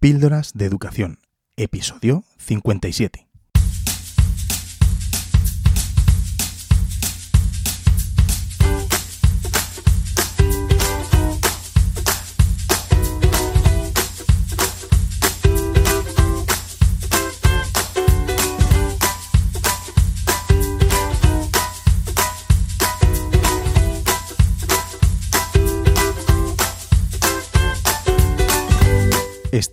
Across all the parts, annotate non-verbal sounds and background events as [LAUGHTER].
Píldoras de Educación, episodio 57.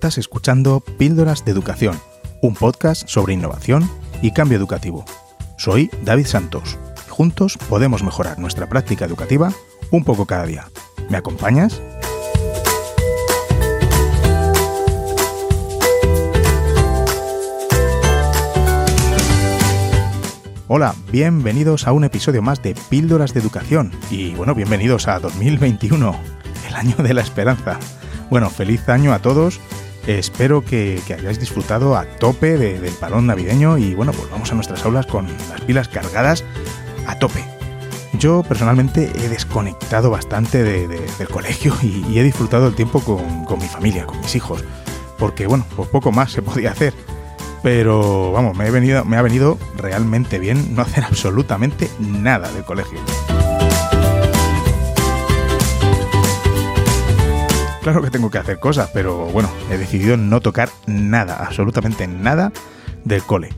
Estás escuchando Píldoras de Educación, un podcast sobre innovación y cambio educativo. Soy David Santos juntos podemos mejorar nuestra práctica educativa un poco cada día. ¿Me acompañas? Hola, bienvenidos a un episodio más de Píldoras de Educación y bueno, bienvenidos a 2021, el año de la esperanza. Bueno, feliz año a todos Espero que, hayáis disfrutado a tope del parón navideño y bueno, pues vamos a nuestras aulas con las pilas cargadas a tope. Yo personalmente he desconectado bastante del colegio y, he disfrutado el tiempo con, mi familia, con mis hijos, porque bueno, pues poco más se podía hacer. Pero vamos, me ha venido realmente bien no hacer [LAUGHS] absolutamente nada del colegio. Claro que tengo que hacer cosas, pero bueno, he decidido no tocar nada, absolutamente nada del cole.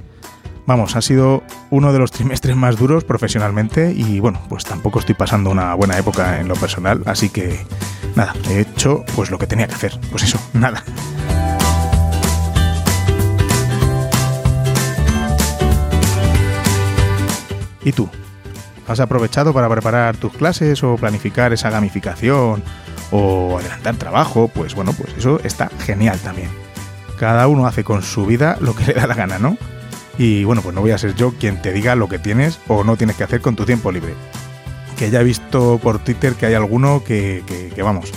Vamos, ha sido uno de los trimestres más duros profesionalmente y bueno, pues tampoco estoy pasando una buena época en lo personal, así que nada, he hecho pues lo que tenía que hacer, pues eso, nada. ¿Y tú? ¿Has aprovechado para preparar tus clases o planificar esa gamificación o adelantar trabajo, pues bueno, pues eso está genial también. Cada uno hace con su vida lo que [LAUGHS] le da la gana, ¿no? Y bueno, pues no voy a ser yo quien te diga lo que tienes o no tienes que hacer con tu tiempo libre. Que ya he visto por Twitter que hay alguno que, que, vamos,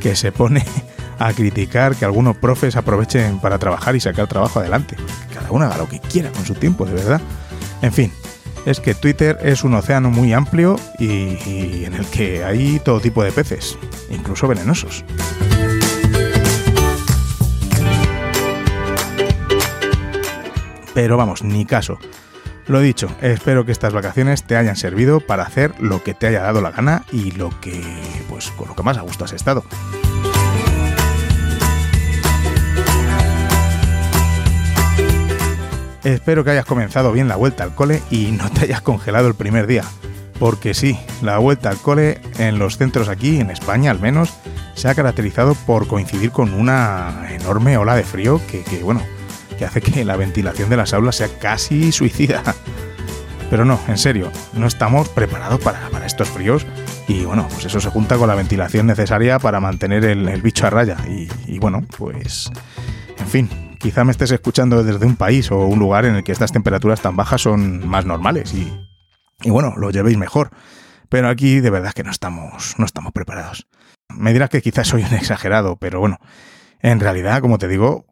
que se pone [LAUGHS] a criticar que algunos profes aprovechen para trabajar y sacar trabajo adelante. Cada uno haga lo que quiera con su tiempo, de verdad. En fin, es que Twitter es un océano muy amplio y, en el que hay todo tipo de peces, incluso venenosos. Pero vamos, ni caso. Lo dicho, espero que estas vacaciones te hayan servido para hacer lo que te haya dado la gana y lo que, pues, con lo que más a gusto has estado. Espero que hayas comenzado bien la vuelta al cole y no te hayas congelado el primer día. Porque sí, la vuelta al cole en los centros aquí, en España al menos, se ha caracterizado por coincidir con una enorme ola de frío que, bueno, que hace que la ventilación de las aulas sea casi suicida. Pero no, en serio, no estamos preparados para, estos fríos y bueno, pues eso se junta con la ventilación necesaria para mantener el, bicho a raya. y bueno, pues... En fin, Quizá me estés escuchando desde un país o un lugar en el que estas temperaturas tan bajas son más normales y, bueno, lo llevéis mejor. Pero aquí de verdad que no estamos, no estamos preparados. Me dirás que quizás soy un exagerado, pero bueno, en realidad, como te digo,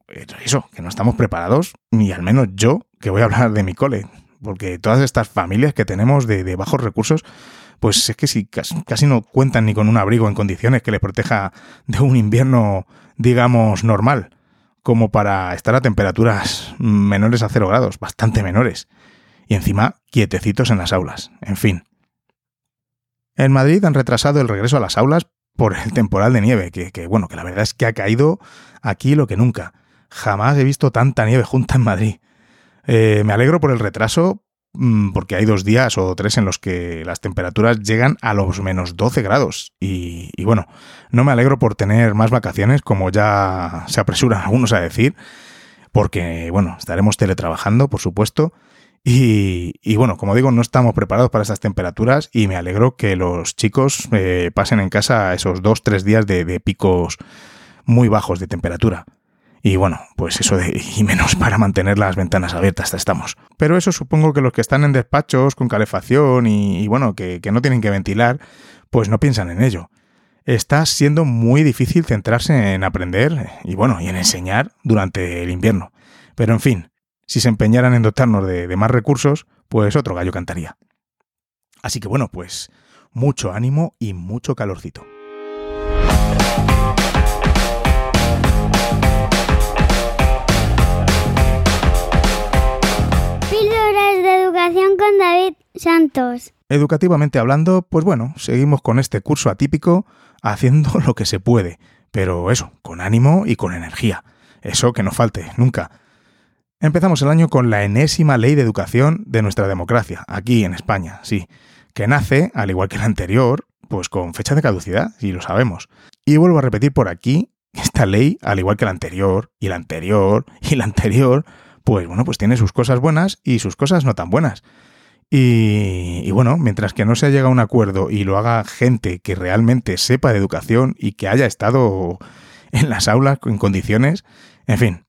eso, que no estamos preparados, ni al menos yo, que voy a hablar de mi cole, porque todas estas familias que tenemos de, bajos recursos, pues es que si casi, casi, no cuentan ni con un abrigo en condiciones que les proteja de un invierno, digamos, normal como para estar a temperaturas menores a cero grados, bastante menores. Y encima, quietecitos en las aulas. En fin. En Madrid han retrasado el regreso a las aulas por el temporal de nieve, que, bueno, que la verdad es que ha caído aquí lo que nunca. Jamás he visto tanta nieve junta en Madrid. Eh, me alegro por el retraso, porque hay dos días o tres en los que las temperaturas llegan a los menos 12 grados. Y, bueno, no me alegro por tener más vacaciones, como ya se apresuran [LAUGHS] algunos a decir, porque bueno, estaremos teletrabajando, por supuesto. Y, bueno, como digo, no estamos preparados para estas temperaturas y me alegro que los chicos eh, pasen en casa esos dos, tres días de picos muy bajos de temperatura. Y bueno, pues eso de, y menos para mantener las ventanas abiertas estamos. Pero eso supongo que los que están en despachos con calefacción y, bueno, que, que, no tienen que ventilar, pues no piensan en ello. Está siendo muy difícil centrarse en aprender y bueno, y en enseñar durante el invierno. Pero en fin, si se empeñaran en dotarnos de, de más recursos, pues otro gallo cantaría. Así que bueno, pues mucho ánimo y mucho calorcito. Santos. Educativamente hablando, pues bueno, seguimos con este curso atípico haciendo [LAUGHS] lo que se puede, pero eso, con ánimo y con energía. Eso que no falte, nunca. Empezamos el año con la enésima ley de educación de nuestra democracia, aquí en España, sí, que nace, al igual que la anterior, pues con fecha de caducidad, y lo sabemos. Y vuelvo a repetir por aquí, esta ley, al igual que la anterior, y la anterior, y la anterior, pues bueno, pues tiene sus cosas buenas y sus cosas no tan buenas. Y, bueno, mientras que no se llegado a un acuerdo y lo haga gente que realmente sepa de educación y que haya estado en las aulas en condiciones, en fin.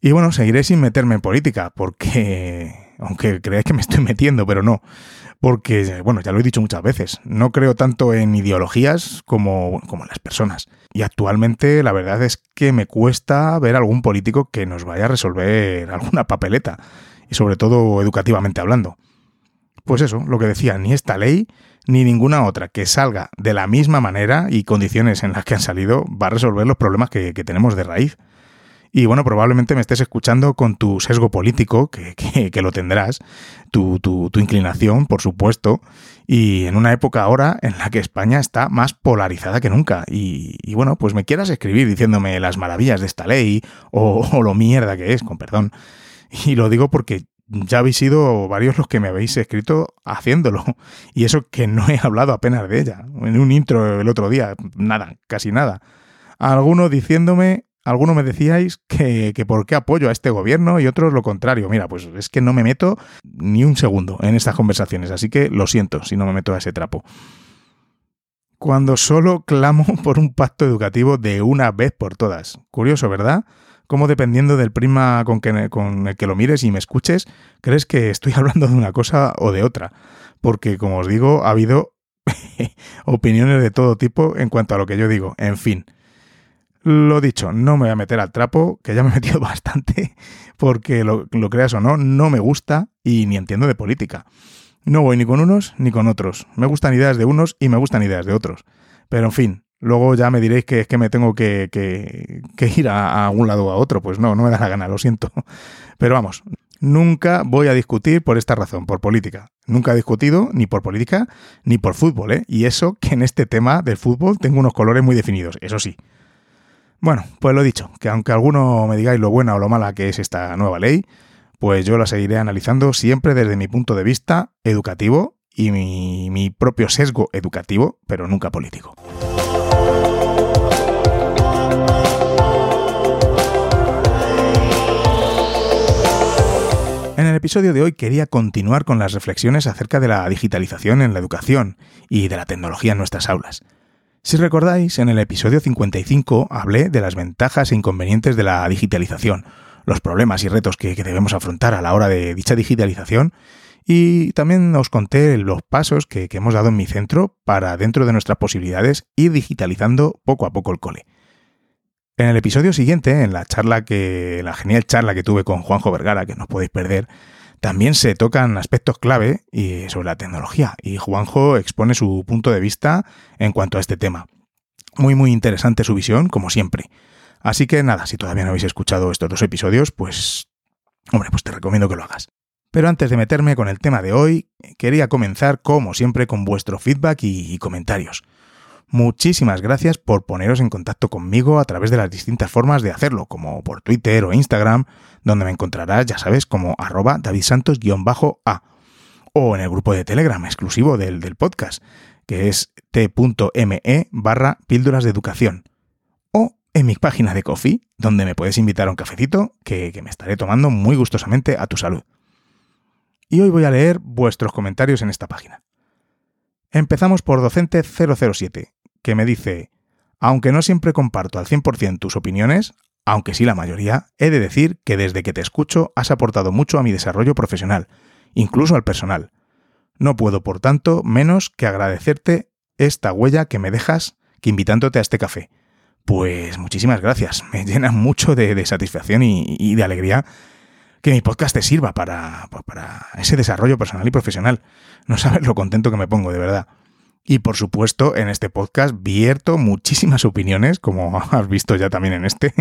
Y bueno, seguiré sin meterme en política, porque, [LAUGHS] aunque creáis que me estoy metiendo, pero no, porque, bueno, ya lo he dicho muchas veces, no creo tanto en ideologías como, como en las personas. Y actualmente la verdad es que me cuesta ver algún político que nos vaya a resolver [LAUGHS] alguna papeleta, y sobre todo educativamente hablando. Pues eso, lo que decía, ni esta ley ni ninguna otra que salga de la misma manera y condiciones en las que han salido va a resolver los problemas que, tenemos de raíz. Y bueno, probablemente me estés escuchando con tu sesgo político, que, [LAUGHS] lo tendrás, tu, tu, inclinación, por supuesto, y en una época ahora en la que España está más polarizada que nunca. Y, bueno, pues me quieras escribir diciéndome las maravillas de esta ley o, [LAUGHS] o lo mierda que es, con perdón. Y lo digo porque ya habéis sido varios los que me habéis escrito haciéndolo. [LAUGHS] Y eso que no he hablado apenas de ella. En un intro el otro día, nada, casi nada. Algunos diciéndome, algunos me decíais que, que por qué apoyo a este gobierno y otros lo contrario. Mira, pues es que no me meto ni un segundo en estas conversaciones, así que lo siento si no me meto a ese trapo. Cuando solo clamo [LAUGHS] por un pacto educativo de una vez por todas. Curioso, ¿verdad? Cómo dependiendo del prima con, que, el que lo mires y me escuches, crees que estoy [LAUGHS] hablando de una cosa o de otra. Porque, como os digo, ha habido [LAUGHS] opiniones de todo tipo en cuanto a lo que yo digo. En fin. Lo dicho, no me voy a meter al trapo, que ya me he metido [LAUGHS] bastante, porque lo creas o no, no me gusta y ni entiendo de política. No voy ni con unos ni con otros. Me gustan ideas de unos y me gustan ideas de otros. Pero en fin, Luego ya me diréis que es que me tengo que, ir a, a, un lado o a otro. Pues no, no me da la gana, lo siento. Pero vamos, nunca voy a discutir por esta razón, por política. Nunca he discutido ni por política ni por fútbol, ¿eh? Y eso que en este tema del fútbol tengo unos colores muy definidos, eso sí. Bueno, pues lo dicho, que aunque alguno me digáis lo buena o lo mala que es esta nueva ley, pues yo la seguiré analizando siempre desde mi punto de vista educativo y mi propio sesgo educativo, pero nunca político. En el episodio de hoy quería continuar con las reflexiones acerca de la digitalización en la educación y de la tecnología en nuestras aulas. Si recordáis, en el episodio 55 hablé de las ventajas e inconvenientes de la digitalización, los problemas y retos que, debemos afrontar a la hora de dicha digitalización y también os conté los pasos que, hemos dado en mi centro para, dentro de nuestras posibilidades, ir digitalizando poco a poco el cole. En el episodio siguiente, en la charla que, la genial charla que tuve con Juanjo Vergara, que no podéis perder, también se tocan aspectos clave sobre la tecnología y Juanjo expone su punto de vista en cuanto a este tema. Muy muy interesante su visión, como siempre. Así que nada, si todavía no habéis escuchado estos dos episodios, pues hombre, pues te recomiendo que lo hagas. Pero antes de meterme con el tema de hoy, quería comenzar como siempre con vuestro feedback y comentarios. Muchísimas gracias por poneros en contacto conmigo a través de las distintas formas de hacerlo, como por Twitter o Instagram, donde me encontrarás, ya sabes, como arroba davidsantos-a, o en el grupo de Telegram exclusivo del, podcast, que es t.me barra píldoras de educación, o en mi página de Coffee, donde me puedes invitar a un cafecito que me estaré tomando muy gustosamente a tu salud. Y hoy voy a leer vuestros comentarios en esta página. Empezamos por docente 007, que me dice, aunque no siempre comparto al 100% tus opiniones, aunque sí la mayoría, he de decir que desde que te escucho has aportado mucho a mi desarrollo profesional, incluso al personal. No puedo, por tanto, menos que agradecerte esta huella que me dejas que invitándote a este café. Pues muchísimas gracias, me llena mucho de, satisfacción y, de alegría que mi podcast te sirva para, para ese desarrollo personal y profesional. No sabes lo contento que me pongo, de verdad. Y por supuesto, en este podcast vierto muchísimas opiniones, como [LAUGHS] has visto ya también en este,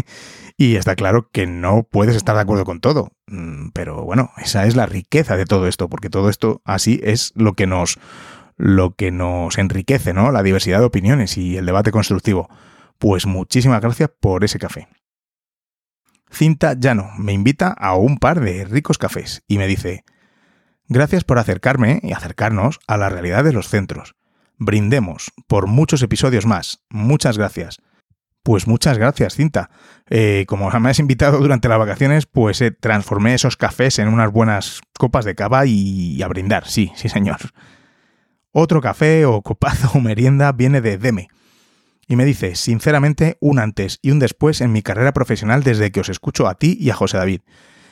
y está claro que no puedes estar de acuerdo con todo. Mm, pero bueno, esa es la riqueza de todo esto, porque todo esto así es lo que nos lo que nos enriquece, ¿no? La diversidad de opiniones y el debate constructivo. Pues muchísimas gracias por ese café. Cinta Llano me invita a un par de ricos cafés y me dice, gracias por acercarme y acercarnos a la realidad de los centros brindemos por muchos episodios más. Muchas gracias. Pues muchas gracias, Cinta. Eh, como [LAUGHS] me has invitado durante las vacaciones, pues eh, transformé esos cafés en unas buenas copas de cava y, a brindar. Sí, sí, señor. [LAUGHS] Otro café o copazo o merienda viene de Deme. Y me dice, sinceramente, un antes y un después en mi carrera profesional desde que os escucho a ti y a José David.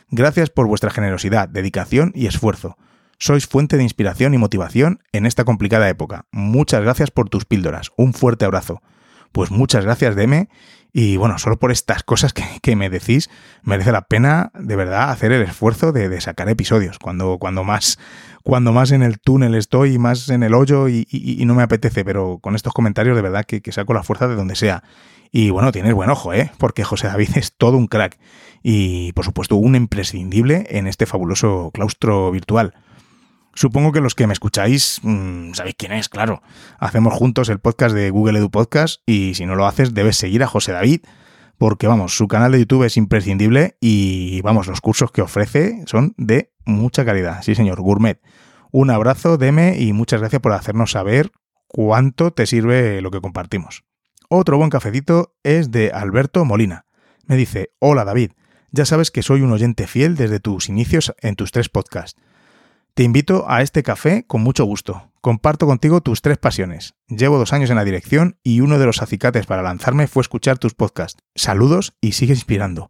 Gracias por vuestra generosidad, dedicación y esfuerzo. Sois fuente de inspiración y motivación en esta complicada época. Muchas gracias por tus píldoras. Un fuerte abrazo. Pues muchas gracias, Deme. Y bueno, solo por estas cosas que, me decís, merece la pena de verdad hacer el esfuerzo de, sacar episodios. Cuando, cuando, más, cuando más en el túnel estoy, más en el hoyo y, no me apetece, pero con estos comentarios de verdad que, que saco la fuerza de donde sea. Y bueno, tienes buen ojo, ¿eh? Porque José David [LAUGHS] es todo un crack. Y por supuesto, un imprescindible en este fabuloso claustro virtual. Supongo que los que me escucháis mm, sabéis quién es, claro. Hacemos juntos el podcast de Google Edu Podcast y si no lo haces debes seguir a José David porque vamos, su canal de YouTube es imprescindible y vamos, los cursos que ofrece son de mucha calidad. Sí, señor, gourmet. Un abrazo, Deme, y muchas gracias por hacernos saber cuánto te sirve lo que compartimos. Otro buen cafecito es de Alberto Molina. Me dice, hola David, ya sabes que soy un oyente fiel desde tus inicios en tus tres podcasts. Te invito a este café con mucho gusto. Comparto contigo tus tres pasiones. Llevo dos años en la dirección y uno de los acicates para lanzarme fue escuchar tus podcasts. Saludos y sigue inspirando.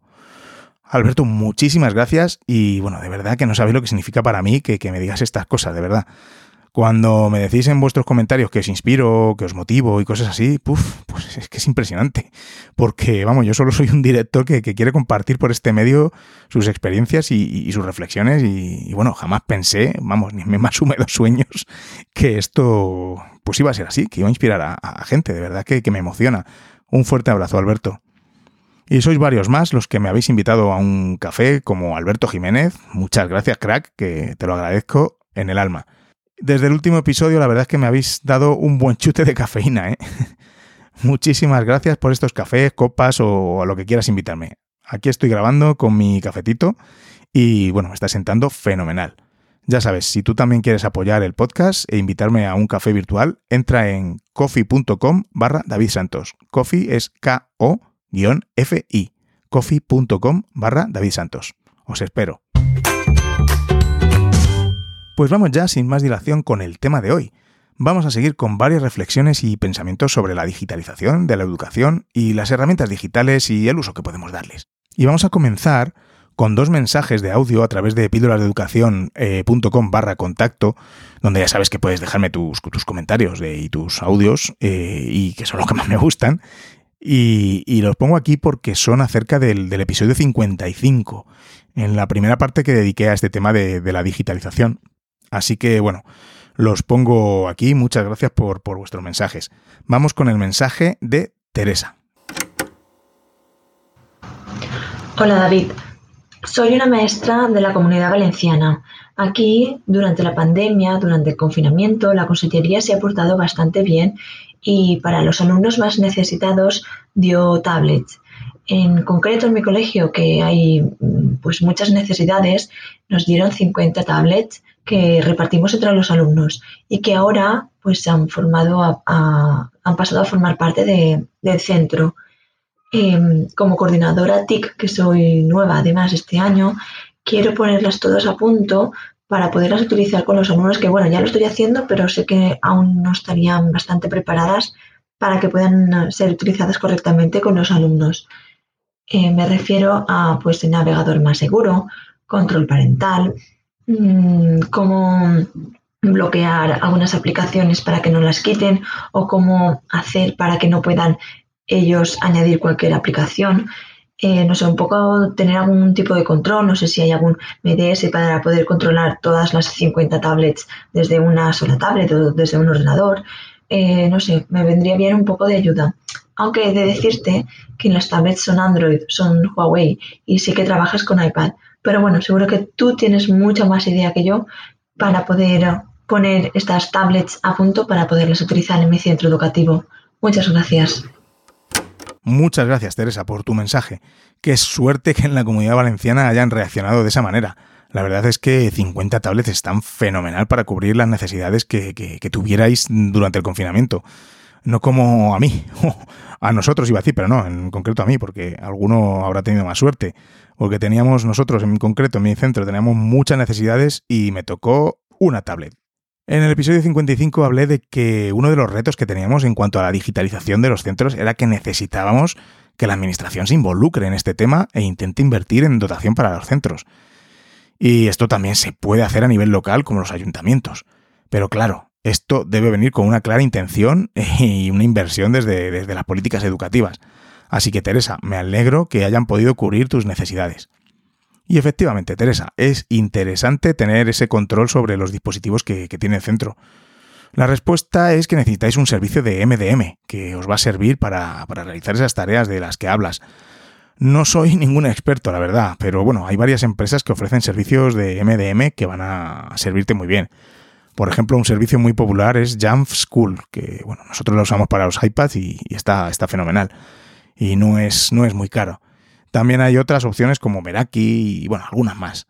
Alberto, muchísimas gracias y bueno, de verdad que no sabéis lo que significa para mí que, que me digas estas cosas, de verdad. Cuando me decís en vuestros comentarios que os inspiro, que os motivo y cosas así, puf, pues es que es impresionante. Porque, vamos, yo solo soy un director que, quiere compartir por este medio sus experiencias y, sus reflexiones. Y, bueno, jamás pensé, vamos, ni mis más húmedos sueños, que esto pues iba a ser así, que iba a inspirar a, gente. De verdad que, que me emociona. Un fuerte abrazo, Alberto. Y sois varios más los que me habéis invitado a un café, como Alberto Jiménez. Muchas gracias, crack, que te lo agradezco en el alma. Desde el último episodio, la verdad es que me habéis dado un buen chute de cafeína, ¿eh? [LAUGHS] Muchísimas gracias por estos cafés, copas o a lo que quieras invitarme. Aquí estoy grabando con mi cafetito y bueno, me está sentando fenomenal. Ya sabes, si tú también quieres apoyar el podcast e invitarme a un café virtual, entra en coffee.com barra David Santos. Coffee es K-O-F-I. coffee.com barra David Santos. Os espero. Pues vamos ya sin más dilación con el tema de hoy. Vamos a seguir con varias reflexiones y pensamientos sobre la digitalización de la educación y las herramientas digitales y el uso que podemos darles. Y vamos a comenzar con dos mensajes de audio a través de píldolasdeeducación.com eh, barra contacto, donde ya sabes que puedes dejarme tus, comentarios y tus audios, eh, y que son los que más me gustan. Y, los pongo aquí porque son acerca del, episodio 55, en la primera parte que dediqué a este tema de la digitalización. Así que bueno, los pongo aquí. Muchas gracias por, vuestros mensajes. Vamos con el mensaje de Teresa. Hola David, soy una maestra de la comunidad valenciana. Aquí, durante la pandemia, durante el confinamiento, la consejería se ha portado bastante bien y para los alumnos más necesitados dio tablets. En concreto, en mi colegio, que hay pues muchas necesidades, nos dieron 50 tablets que repartimos entre los alumnos y que ahora pues han formado han pasado a formar parte del centro. Em, como coordinadora TIC, que soy nueva además este año, quiero ponerlas todas a punto para poderlas utilizar con los alumnos que, bueno, ya lo estoy haciendo, pero sé que aún no estarían bastante preparadas para que puedan ser utilizadas correctamente con los alumnos. Eh, me refiero a pues el navegador más seguro, control parental, Mm, cómo bloquear algunas aplicaciones para que no las quiten o cómo hacer para que no puedan ellos añadir cualquier aplicación. Eh, no sé, un poco tener algún tipo de control, no sé si hay algún MDS para poder controlar todas las 50 tablets desde una sola tablet o desde un ordenador. eh, no sé, me vendría bien un poco de ayuda. Aunque he de decirte que las tablets son Android, son Huawei y sí que trabajas con iPad. Pero bueno, seguro que tú tienes mucha más idea que yo para poder poner estas tablets a punto para poderlas utilizar en mi centro educativo. Muchas gracias. Muchas gracias, Teresa, por tu mensaje. Qué suerte que en la comunidad valenciana hayan reaccionado de esa manera. La verdad es que 50 tablets están fenomenal para cubrir las necesidades que, tuvierais durante el confinamiento. No como a mí, [LAUGHS] a nosotros iba a decir, pero no, en concreto a mí, porque alguno habrá tenido más suerte. Porque teníamos nosotros, en concreto, en mi centro, teníamos muchas necesidades y me tocó una tablet. En el episodio 55 hablé de que uno de los retos que teníamos en cuanto a la digitalización de los centros era que necesitábamos que la administración se involucre en este tema e intente invertir en dotación para los centros. Y esto también se puede hacer a nivel local como los ayuntamientos. Pero claro, esto debe venir con una clara intención [LAUGHS] y una inversión desde, desde las políticas educativas. Así que Teresa, me alegro que hayan podido cubrir tus necesidades. Y efectivamente, Teresa, es interesante tener ese control sobre los dispositivos que, tiene el centro. La respuesta es que necesitáis un servicio de MDM, que os va a servir para, para, realizar esas tareas de las que hablas. No soy [LAUGHS] ningún experto, la verdad, pero bueno, hay varias empresas que ofrecen servicios de MDM que van a servirte muy bien. Por ejemplo, un servicio muy popular es Jamf School, que bueno, nosotros lo usamos para los iPads y, y está, está fenomenal. Y no es, no es muy caro. También hay otras opciones como Meraki y bueno, algunas más.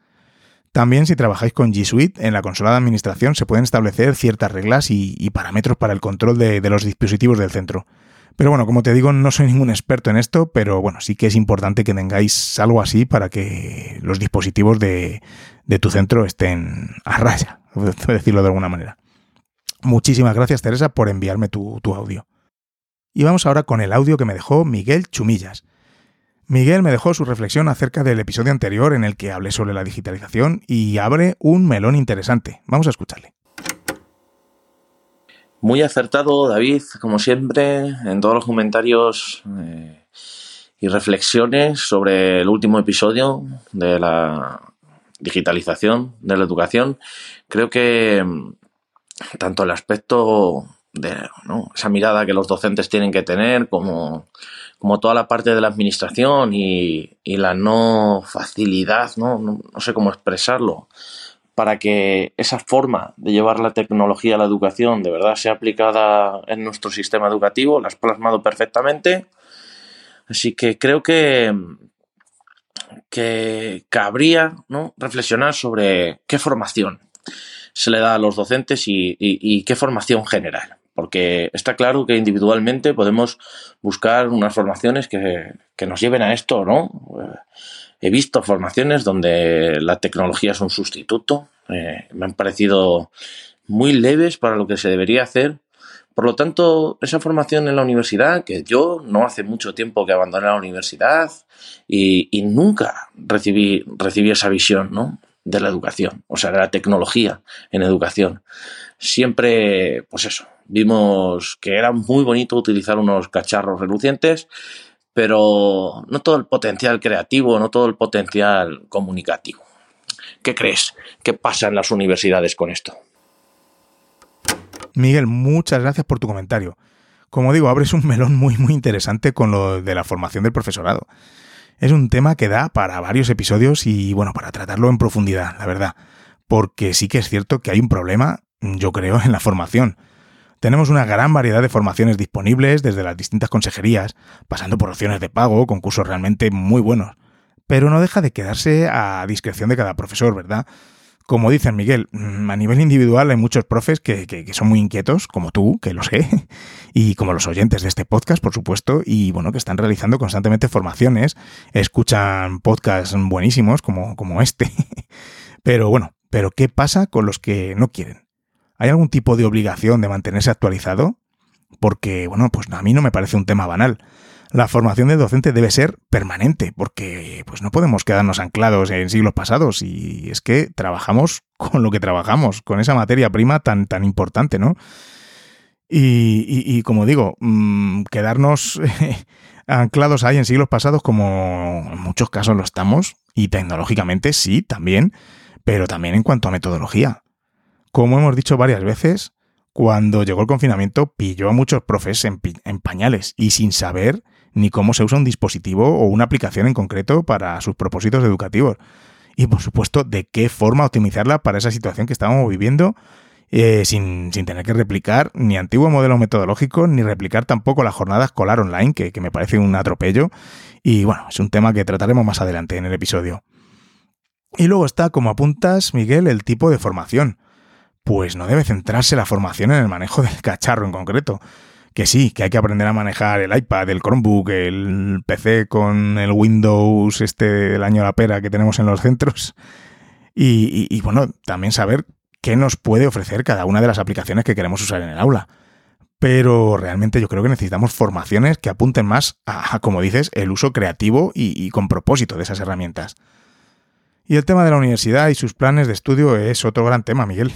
También si trabajáis con G Suite, en la consola de administración se pueden establecer ciertas reglas y, parámetros para el control de, los dispositivos del centro. Pero bueno, como te digo, no soy ningún experto en esto, pero bueno, sí que es importante que tengáis algo así para que los dispositivos de, tu centro estén a raya, [LAUGHS] por decirlo de alguna manera. Muchísimas gracias, Teresa, por enviarme tu, tu audio. Y vamos ahora con el audio que me dejó Miguel Chumillas. Miguel me dejó su reflexión acerca del episodio anterior en el que hablé sobre la digitalización y abre un melón interesante. Vamos a escucharle. Muy acertado, David, como siempre, en todos los comentarios eh, y reflexiones sobre el último episodio de la digitalización de la educación. Creo que mm, tanto el aspecto de esa mirada que los docentes tienen que tener como como toda la parte de la administración y, la no facilidad, ¿no? ¿no? sé cómo expresarlo, para que esa forma de llevar la tecnología a la educación de verdad sea aplicada en nuestro sistema educativo, la has plasmado perfectamente. Así que creo que, que cabría ¿no? reflexionar sobre qué formación se le da a los docentes y qué formación general porque está claro que individualmente podemos buscar unas formaciones que, nos lleven a esto, ¿no? Eh, he visto formaciones donde la tecnología es un sustituto, eh, me han parecido muy leves para lo que se debería hacer. Por lo tanto, esa formación en la universidad, que yo no hace mucho tiempo que abandoné la universidad y, y nunca recibí, recibí esa visión, ¿no? de la educación, o sea, de la tecnología en educación. Siempre, pues eso, vimos que era muy bonito utilizar unos cacharros relucientes, pero no todo el potencial creativo, no todo el potencial comunicativo. ¿Qué crees? ¿Qué pasa en las universidades con esto? Miguel, muchas gracias por tu comentario. Como digo, abres un melón muy muy interesante con lo de la formación del profesorado. Es un tema que da para varios episodios y bueno, para tratarlo en profundidad, la verdad. Porque sí que es cierto que hay un problema, yo creo, en la formación. Tenemos una gran variedad de formaciones disponibles desde las distintas consejerías, pasando por opciones de pago, concursos realmente muy buenos. Pero no deja de quedarse a discreción de cada profesor, ¿verdad? Como dice Miguel, mm, a nivel individual hay muchos profes que, son muy inquietos, como tú, que lo sé, [LAUGHS] y como los oyentes de este podcast, por supuesto, y bueno, que están realizando constantemente formaciones, escuchan podcasts buenísimos como, como este. [LAUGHS] Pero bueno, pero ¿qué pasa con los que no quieren? ¿Hay algún tipo de obligación de mantenerse actualizado? Porque, bueno, pues a mí no me parece un tema banal la formación del docente debe ser permanente, porque pues no podemos quedarnos anclados en siglos pasados y es que trabajamos [LAUGHS] con lo que trabajamos, con esa materia prima tan, tan importante, ¿no? Y, como digo, mm, quedarnos [LAUGHS] anclados ahí en siglos pasados como en muchos casos lo estamos, y tecnológicamente sí, también, pero también en cuanto a metodología. Como hemos dicho varias veces, cuando llegó el confinamiento pilló a muchos profes en, pañales y sin saber ni cómo se usa un dispositivo o una aplicación en concreto para sus propósitos educativos. Y por supuesto, de qué forma optimizarla para esa situación que estábamos viviendo eh, sin, tener que replicar ni antiguo modelo metodológico, ni replicar tampoco la jornada escolar online, que, que me parece un atropello. Y bueno, es un tema que trataremos más adelante en el episodio. Y luego está, como apuntas, Miguel, el tipo de formación. Pues no debe centrarse la formación en el manejo del cacharro en concreto. Que sí, que hay que aprender a manejar el iPad, el Chromebook, el PC con el Windows, este del año la pera que tenemos en los centros. Y, y, bueno, también saber qué nos puede ofrecer cada una de las aplicaciones que queremos usar en el aula. Pero realmente yo creo que necesitamos formaciones que apunten más a, como dices, el uso creativo y, con propósito de esas herramientas. Y el tema de la universidad y sus planes de estudio es otro gran tema, Miguel.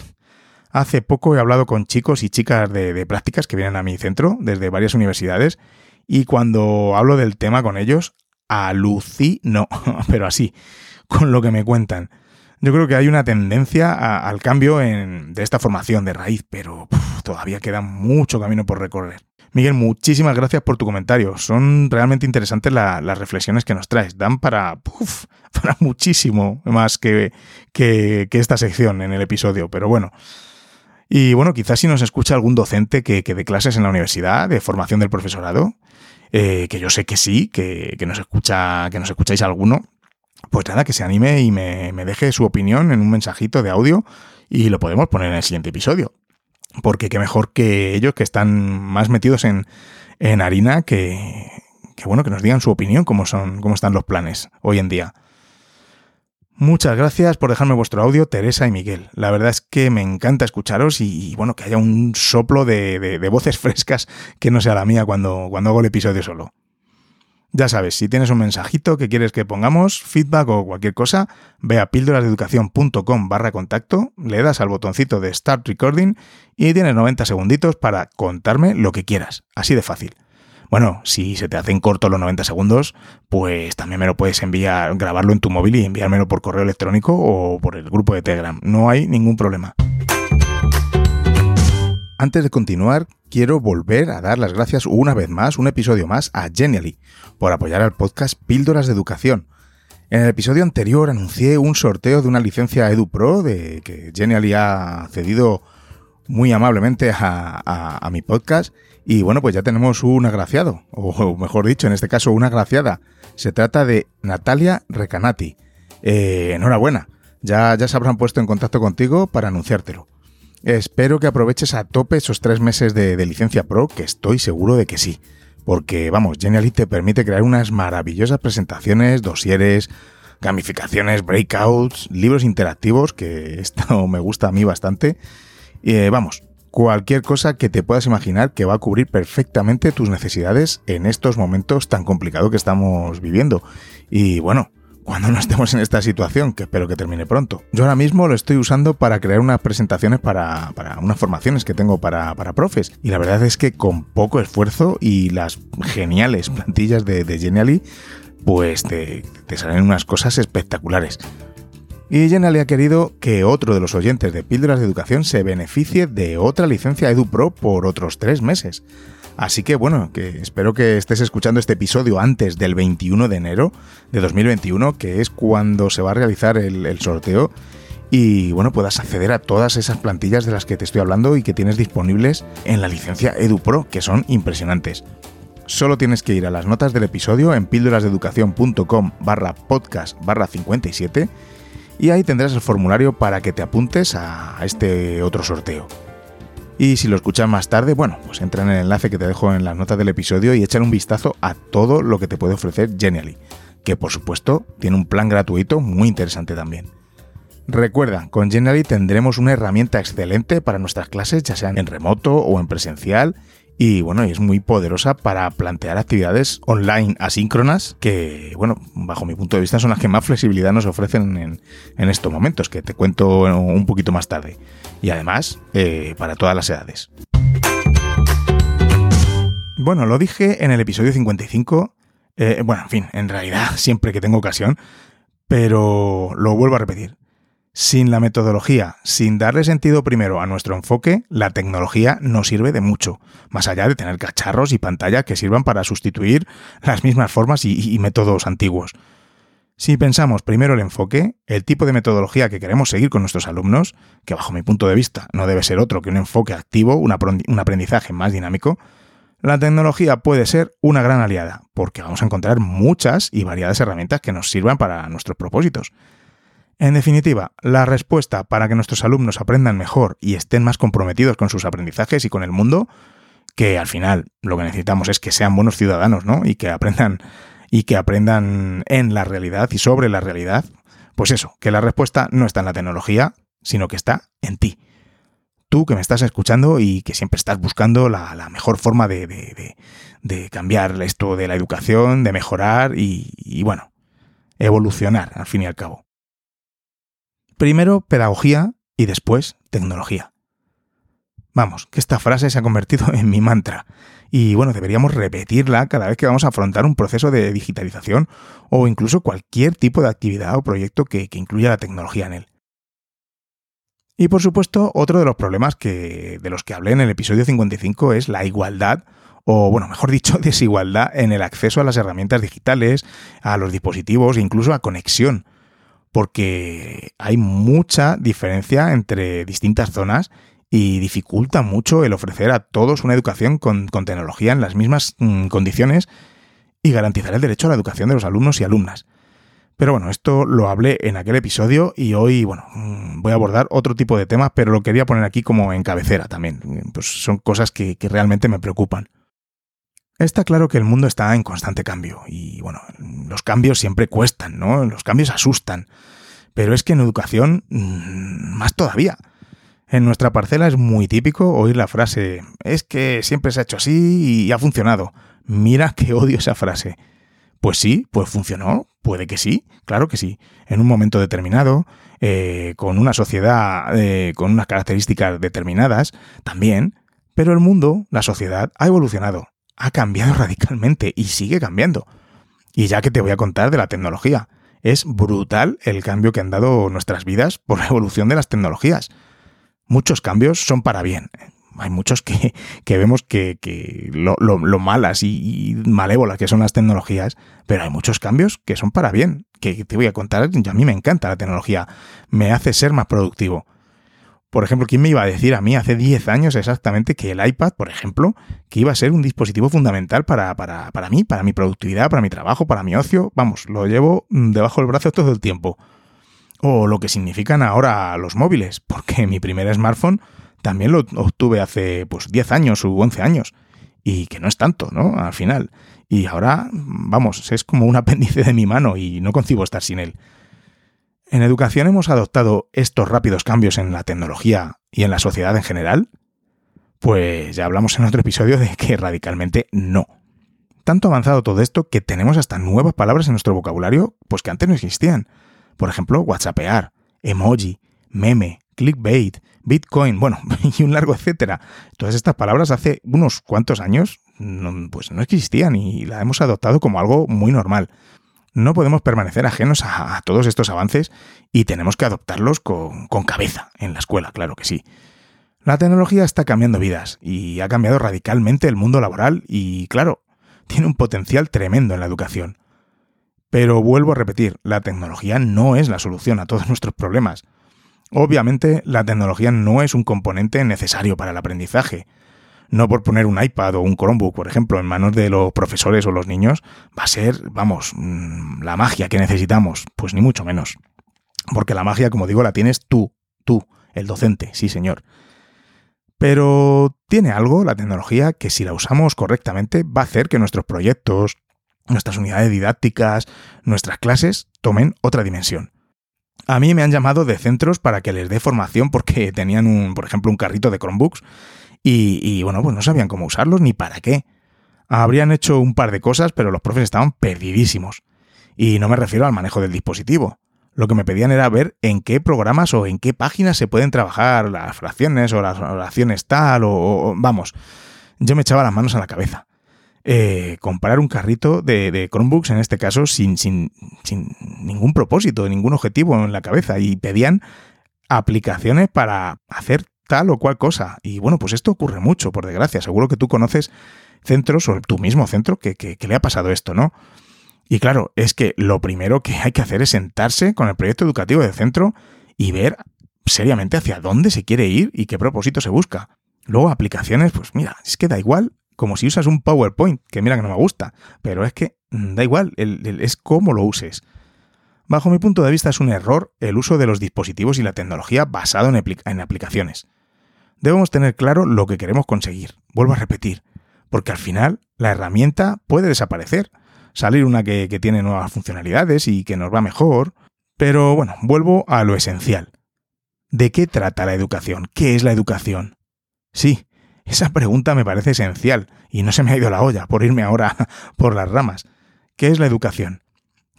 Hace poco he hablado con chicos y chicas de, prácticas que vienen a mi centro desde varias universidades y cuando hablo del tema con ellos, alucino, [LAUGHS] pero así, con lo que me cuentan. Yo creo que hay una tendencia al cambio de esta formación de raíz, pero todavía queda mucho camino por recorrer. Miguel, muchísimas gracias por tu comentario. Son realmente interesantes las reflexiones que nos traes. Dan para, [LAUGHS] para muchísimo más que, que, esta sección en el episodio, pero bueno. Y bueno, quizás si nos escucha algún docente que, que dé clases en la universidad de formación del profesorado, eh, que yo sé que sí, que, que, nos escucha, que nos escucháis alguno, pues nada, que se anime y me, deje su opinión en un mensajito de audio y lo podemos poner en el siguiente episodio. Porque qué mejor que ellos que están más metidos en, en harina que, que, bueno, que nos digan su opinión, cómo son, cómo están los planes hoy en día. Muchas gracias por dejarme vuestro audio, Teresa y Miguel. La verdad es que me encanta escucharos y, bueno, que haya un soplo de, de, voces [LAUGHS] frescas que no sea la mía cuando, cuando hago el episodio solo. Ya sabes, si tienes un mensajito que quieres que pongamos, feedback o cualquier cosa, ve a píldorasdeeducación.com barra contacto, le das al botoncito de Start Recording y tienes 90 segunditos para contarme lo que quieras. Así de fácil. Bueno, si se te hacen cortos los 90 segundos, pues también me lo puedes enviar, grabarlo en tu móvil y enviármelo por correo electrónico o por el grupo de Telegram. No hay ningún problema. Antes de continuar, quiero volver a dar las gracias una vez más, un episodio más, a Genially por apoyar al podcast Píldoras de Educación. En el episodio anterior anuncié un sorteo de una licencia EduPro de que Genially ha cedido muy amablemente a, mi podcast y bueno, pues ya tenemos un agraciado, o mejor dicho, en este caso una agraciada. Se trata de Natalia Recanati. Eh, enhorabuena, ya, ya se habrán puesto en contacto contigo para anunciártelo. Espero que aproveches a tope esos tres meses de, licencia pro, que estoy seguro de que sí. Porque, vamos, Genially te permite crear unas maravillosas presentaciones, dosieres, gamificaciones, breakouts, libros interactivos, que esto [LAUGHS] me gusta a mí bastante. Eh, vamos, cualquier cosa que te puedas imaginar que va a cubrir perfectamente tus necesidades en estos momentos tan complicados que estamos viviendo. Y bueno, cuando no estemos en esta situación, que espero que termine pronto. Yo ahora mismo lo estoy usando para crear unas presentaciones para, unas formaciones que tengo para, profes. Y la verdad es que con poco esfuerzo y las geniales plantillas de, de Genially, pues te, te salen unas cosas espectaculares. Y Genially ha querido que otro de los oyentes de Píldoras de Educación se beneficie de otra licencia EduPro por otros tres meses. Así que bueno, que espero que estés escuchando este episodio antes del 21 de enero de 2021, que es cuando se va a realizar el, sorteo y bueno, puedas acceder a todas esas plantillas de las que te estoy hablando y que tienes disponibles en la licencia EduPro, que son impresionantes. Solo tienes que ir a las notas del episodio en píldorasdeeducación.com barra podcast barra 57 y ahí tendrás el formulario para que te apuntes a este otro sorteo. Y si lo escuchas más tarde, bueno, pues entra en el enlace que te dejo en las notas del episodio y echan un vistazo a todo lo que te puede ofrecer Genially, que por supuesto tiene un plan gratuito muy interesante también. Recuerda, con Genially tendremos una herramienta excelente para nuestras clases, ya sean en remoto o en presencial, y bueno, es muy poderosa para plantear actividades online asíncronas que, bueno, bajo mi punto de vista son las que más flexibilidad nos ofrecen en, estos momentos, que te cuento un poquito más tarde. Y además, eh, para todas las edades. Bueno, lo dije en el episodio 55, eh, bueno, en fin, en realidad [LAUGHS] siempre que tengo ocasión, pero lo vuelvo a repetir. Sin la metodología, sin darle sentido primero a nuestro enfoque, la tecnología no sirve de mucho, más allá de tener cacharros y pantalla que sirvan para sustituir las mismas formas y, métodos antiguos. Si pensamos primero el enfoque, el tipo de metodología que queremos seguir con nuestros alumnos, que bajo mi punto de vista no debe ser otro que un enfoque activo, un aprendizaje más dinámico, la tecnología puede ser una gran aliada, porque vamos a encontrar muchas y variadas herramientas que nos sirvan para nuestros propósitos. En definitiva, la respuesta para que nuestros alumnos aprendan mejor y estén más comprometidos con sus aprendizajes y con el mundo, que al final lo que necesitamos es que sean buenos ciudadanos, ¿no? Y que aprendan y que aprendan en la realidad y sobre la realidad, pues eso, que la respuesta no está en la tecnología, sino que está en ti. Tú que me estás escuchando y que siempre estás buscando la, mejor forma de, cambiar esto de la educación, de mejorar y bueno, evolucionar al fin y al cabo. Primero pedagogía y después tecnología. Vamos, que esta frase se ha convertido [LAUGHS] en mi mantra. Y bueno, deberíamos repetirla cada vez que vamos a afrontar un proceso de digitalización o incluso cualquier tipo de actividad o proyecto que, incluya la tecnología en él. Y por supuesto, otro de los problemas que, de los que hablé en el episodio 55 es la igualdad, o bueno, mejor dicho, [LAUGHS] desigualdad en el acceso a las herramientas digitales, a los dispositivos e incluso a conexión porque hay mucha diferencia entre distintas zonas y dificulta mucho el ofrecer a todos una educación con, tecnología en las mismas mm, condiciones y garantizar el derecho a la educación de los alumnos y alumnas. Pero bueno, esto lo hablé en aquel episodio y hoy, bueno, mm, voy a abordar otro tipo de temas, pero lo quería poner aquí como en cabecera también. Pues son cosas que realmente me preocupan. Está claro que el mundo está en constante cambio y bueno, los cambios siempre cuestan, ¿no? Los cambios asustan. Pero es que en educación mm, más todavía. En nuestra parcela es muy típico oír la frase, es que siempre se ha hecho así y ha funcionado. Mira que odio esa frase. Pues sí, pues funcionó, puede que sí, claro que sí. En un momento determinado, eh, con una sociedad eh, con unas características determinadas, también. Pero el mundo, la sociedad, ha evolucionado ha cambiado [LAUGHS] radicalmente y sigue cambiando. Y ya que te voy a contar de la tecnología, es brutal el cambio que han dado nuestras vidas por la evolución de las tecnologías. Muchos cambios son para bien. Hay muchos que, [LAUGHS] vemos que, lo, malas y, y, malévolas que son las tecnologías, pero hay muchos cambios que son para bien, que te voy a contar. A mí me encanta la tecnología, me hace ser más productivo. Por ejemplo, ¿quién me iba a decir a mí hace 10 años exactamente que el iPad, por ejemplo, que iba a ser un dispositivo fundamental para, para, para mí, para mi productividad, para mi trabajo, para mi ocio? Vamos, lo llevo debajo del brazo todo el tiempo. O lo que significan ahora los móviles, [LAUGHS] porque mi primer smartphone también lo obtuve hace pues 10 años u 11 años. Y que no es tanto, ¿no? Al final. Y ahora, vamos, es como un [LAUGHS] apéndice de mi mano y no concibo estar sin él. ¿En educación hemos adoptado estos rápidos cambios en la tecnología y en la sociedad en general? Pues ya hablamos en otro episodio de que radicalmente no. Tanto avanzado todo esto que tenemos hasta nuevas palabras en nuestro vocabulario, pues que antes no existían. Por ejemplo, WhatsAppear, emoji, meme, clickbait, Bitcoin, bueno, [LAUGHS] y un largo etcétera. Todas estas palabras hace unos cuantos años pues no existían y la hemos adoptado como algo muy normal. No podemos permanecer ajenos a, todos estos avances y tenemos que adoptarlos con, con cabeza en la escuela, claro que sí. La tecnología está cambiando vidas y ha cambiado radicalmente el mundo laboral y, claro, tiene un potencial tremendo en la educación. Pero vuelvo a repetir, la tecnología no es la solución a todos [LAUGHS] nuestros problemas. Obviamente, la tecnología no es un componente necesario para el aprendizaje, no por poner un iPad o un Chromebook, por ejemplo, en manos de los profesores o los niños, va a ser, vamos, mm, la magia que necesitamos, pues ni mucho menos. Porque la magia, como digo, la tienes tú, tú, el docente, sí señor. Pero tiene algo la tecnología que si la usamos correctamente va a hacer que nuestros proyectos, nuestras unidades didácticas, nuestras clases tomen otra dimensión. A mí me han llamado de centros para que les dé formación porque tenían un, por ejemplo, un carrito de Chromebooks y, bueno, pues no sabían cómo usarlos ni para qué. Habrían hecho un par de cosas, pero los profes estaban perdidísimos. Y no me refiero al manejo del dispositivo. Lo que me pedían era ver en qué programas o en qué páginas se pueden trabajar las fracciones o las oraciones tal o, vamos, yo me echaba las manos a la cabeza. eh, comprar un carrito de, Chromebooks, en este caso, sin, sin, sin ningún propósito, ningún objetivo en la cabeza, y pedían aplicaciones para hacer tal o cual cosa. Y bueno, pues esto ocurre mucho, por desgracia. Seguro que tú conoces centros o tu mismo centro que, que, le ha pasado esto, ¿no? Y claro, es que lo primero que hay que hacer es sentarse con el proyecto educativo del centro y ver seriamente hacia dónde se quiere ir y qué propósito se busca. Luego aplicaciones, pues mira, es que da igual como si usas un PowerPoint, que mira que no me gusta, pero es que mm, da igual, es cómo lo uses. Bajo mi punto de vista es un error el uso de los dispositivos y la tecnología basado en, aplicaciones. Debemos tener claro lo que queremos conseguir, vuelvo a repetir, porque al final la herramienta puede desaparecer, salir una que tiene nuevas funcionalidades y que nos va mejor, pero bueno, vuelvo a lo esencial. ¿De qué trata la educación? ¿Qué es la educación? Sí, esa pregunta me parece esencial y no se me ha ido la olla por irme ahora [LAUGHS] por las ramas. ¿Qué es la educación?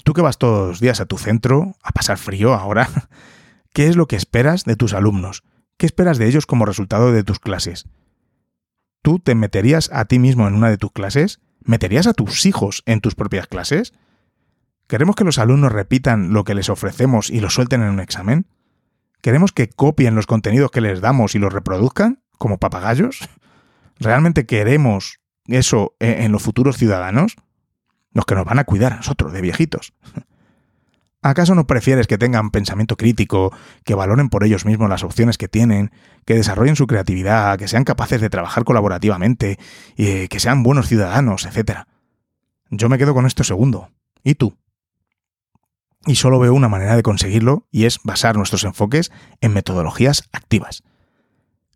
Tú que vas todos los días a tu centro, a pasar frío ahora, [LAUGHS] ¿qué es lo que esperas de tus alumnos? ¿Qué esperas de ellos como resultado de tus clases? ¿Tú te meterías a ti mismo en una de tus clases? ¿Meterías a tus hijos en tus propias clases? ¿Queremos que los alumnos repitan lo que les ofrecemos y lo suelten en un examen? ¿Queremos que copien los contenidos que les damos y los reproduzcan? como papagayos? ¿Realmente queremos eso en los futuros ciudadanos? Los que nos van a cuidar a nosotros, de viejitos. [LAUGHS] ¿Acaso no prefieres que tengan pensamiento crítico, que valoren por ellos mismos las opciones que tienen, que desarrollen su creatividad, que sean capaces de trabajar colaborativamente, y que sean buenos ciudadanos, etcétera? Yo me quedo con esto segundo. ¿Y tú? Y solo veo una manera de conseguirlo, y es basar nuestros enfoques en metodologías activas.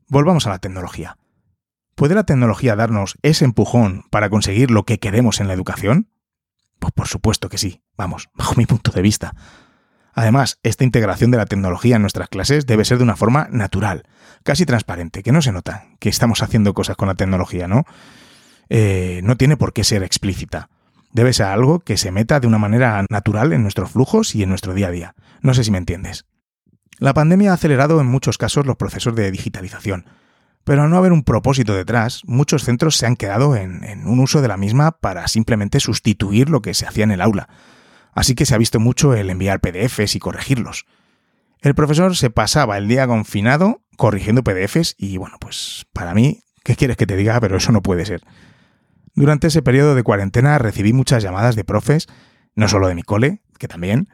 Volvamos a la tecnología. ¿Puede la tecnología darnos ese empujón para conseguir lo que queremos en la educación? Pues por supuesto que sí, vamos, [LAUGHS] bajo mi punto de vista. Además, esta integración de la tecnología en nuestras clases debe ser de una forma natural, casi transparente, que no se nota que estamos haciendo cosas con la tecnología, ¿no? Eh, no tiene por qué ser explícita. Debe ser algo que se meta de una manera natural en nuestros flujos y en nuestro día a día. No sé si me entiendes. La pandemia ha acelerado en muchos casos los procesos de digitalización, pero al no haber un propósito detrás, muchos centros se han quedado en, un uso de la misma para simplemente sustituir lo que se hacía en el aula. Así que se ha visto mucho el enviar PDFs y corregirlos. El profesor se pasaba el día confinado corrigiendo PDFs y bueno, pues para mí, ¿qué quieres que te diga? Pero eso no puede ser. Durante ese periodo de cuarentena recibí muchas llamadas de profes, no solo de mi cole, que también,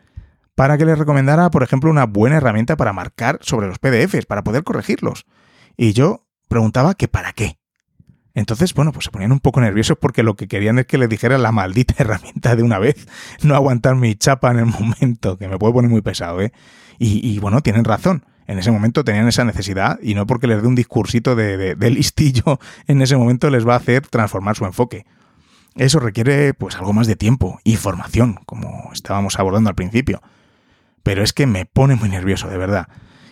para que les recomendara, por ejemplo, una buena herramienta para marcar sobre los PDFs, para poder corregirlos. Y yo preguntaba que para qué. Entonces, bueno, pues se ponían un poco nerviosos porque lo que querían es que les dijera la maldita [LAUGHS] herramienta de una vez, no aguantar mi chapa en el momento, que me puede poner muy pesado, ¿eh? Y, bueno, tienen razón. En ese momento tenían esa necesidad y no porque les dé un discursito de, de listillo [LAUGHS] en ese momento les va a hacer transformar su enfoque. Eso requiere pues algo más de tiempo y formación, como estábamos abordando al principio pero es que me pone muy nervioso, de verdad.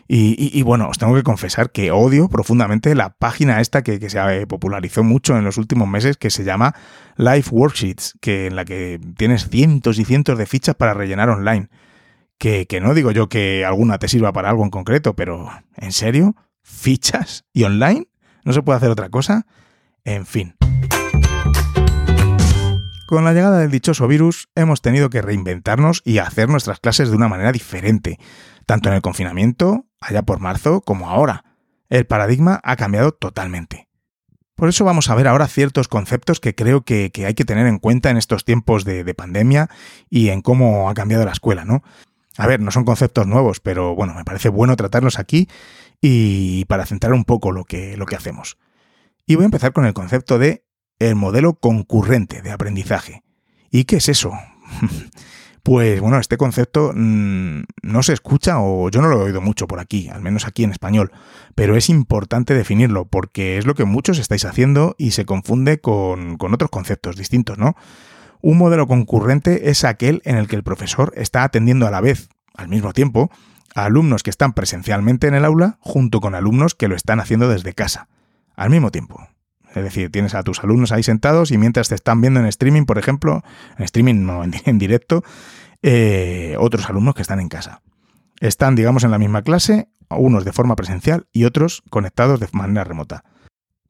Y, bueno, os tengo que confesar que odio profundamente la página esta que, se popularizó mucho en los últimos meses, que se llama Life Worksheets, que, en la que tienes cientos y cientos de fichas para rellenar online. Que, que no digo yo que alguna te sirva para algo en concreto, pero ¿en serio? ¿Fichas? ¿Y online? ¿No se puede hacer otra cosa? En fin. Con la llegada del dichoso virus hemos tenido que reinventarnos y hacer nuestras clases de una manera diferente, tanto en el confinamiento, allá por marzo, como ahora. El paradigma ha cambiado totalmente. Por eso vamos a ver ahora ciertos conceptos que creo que, hay que tener en cuenta en estos tiempos de, pandemia y en cómo ha cambiado la escuela, ¿no? A ver, no son conceptos nuevos, pero bueno, me parece bueno tratarlos aquí y para centrar un poco lo que, lo que hacemos. Y voy a empezar con el concepto de el modelo concurrente de aprendizaje. ¿Y qué es eso? [LAUGHS] Pues bueno, este concepto mm, no se escucha o yo no lo he oído mucho por aquí, al menos aquí en español, pero es importante definirlo porque es lo que muchos estáis haciendo y se confunde con, con otros conceptos distintos, ¿no? Un modelo concurrente es aquel en el que el profesor está atendiendo a la vez, al mismo tiempo, a alumnos que están presencialmente en el aula junto con alumnos que lo están haciendo desde casa, al mismo tiempo. Es decir, tienes a tus alumnos ahí sentados y mientras te están viendo en streaming, por ejemplo, en streaming no, en, directo, eh, otros alumnos que están en casa. Están, digamos, en la misma clase, unos de forma presencial y otros conectados de manera remota.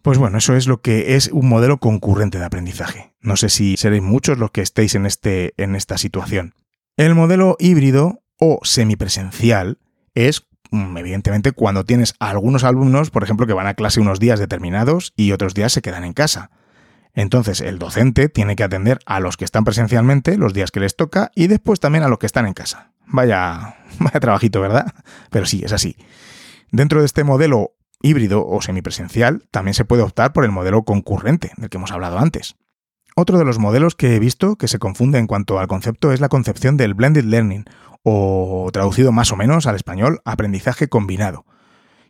Pues bueno, eso es lo que es un modelo concurrente de aprendizaje. No sé si seréis muchos los que estéis en, este, en esta situación. El modelo híbrido o semipresencial es, evidentemente, cuando tienes algunos alumnos, por ejemplo, que van a clase unos días determinados y otros días se quedan en casa. Entonces, el docente tiene que atender a los que están presencialmente los días que les toca y después también a los que están en casa. Vaya, [LAUGHS] vaya trabajito, ¿verdad? Pero sí, es así. Dentro de este modelo híbrido o semipresencial, también se puede optar por el modelo concurrente, del que hemos hablado antes. Otro de los modelos que he visto que se confunde en cuanto al concepto es la concepción del blended learning, o traducido más o menos al español, aprendizaje combinado.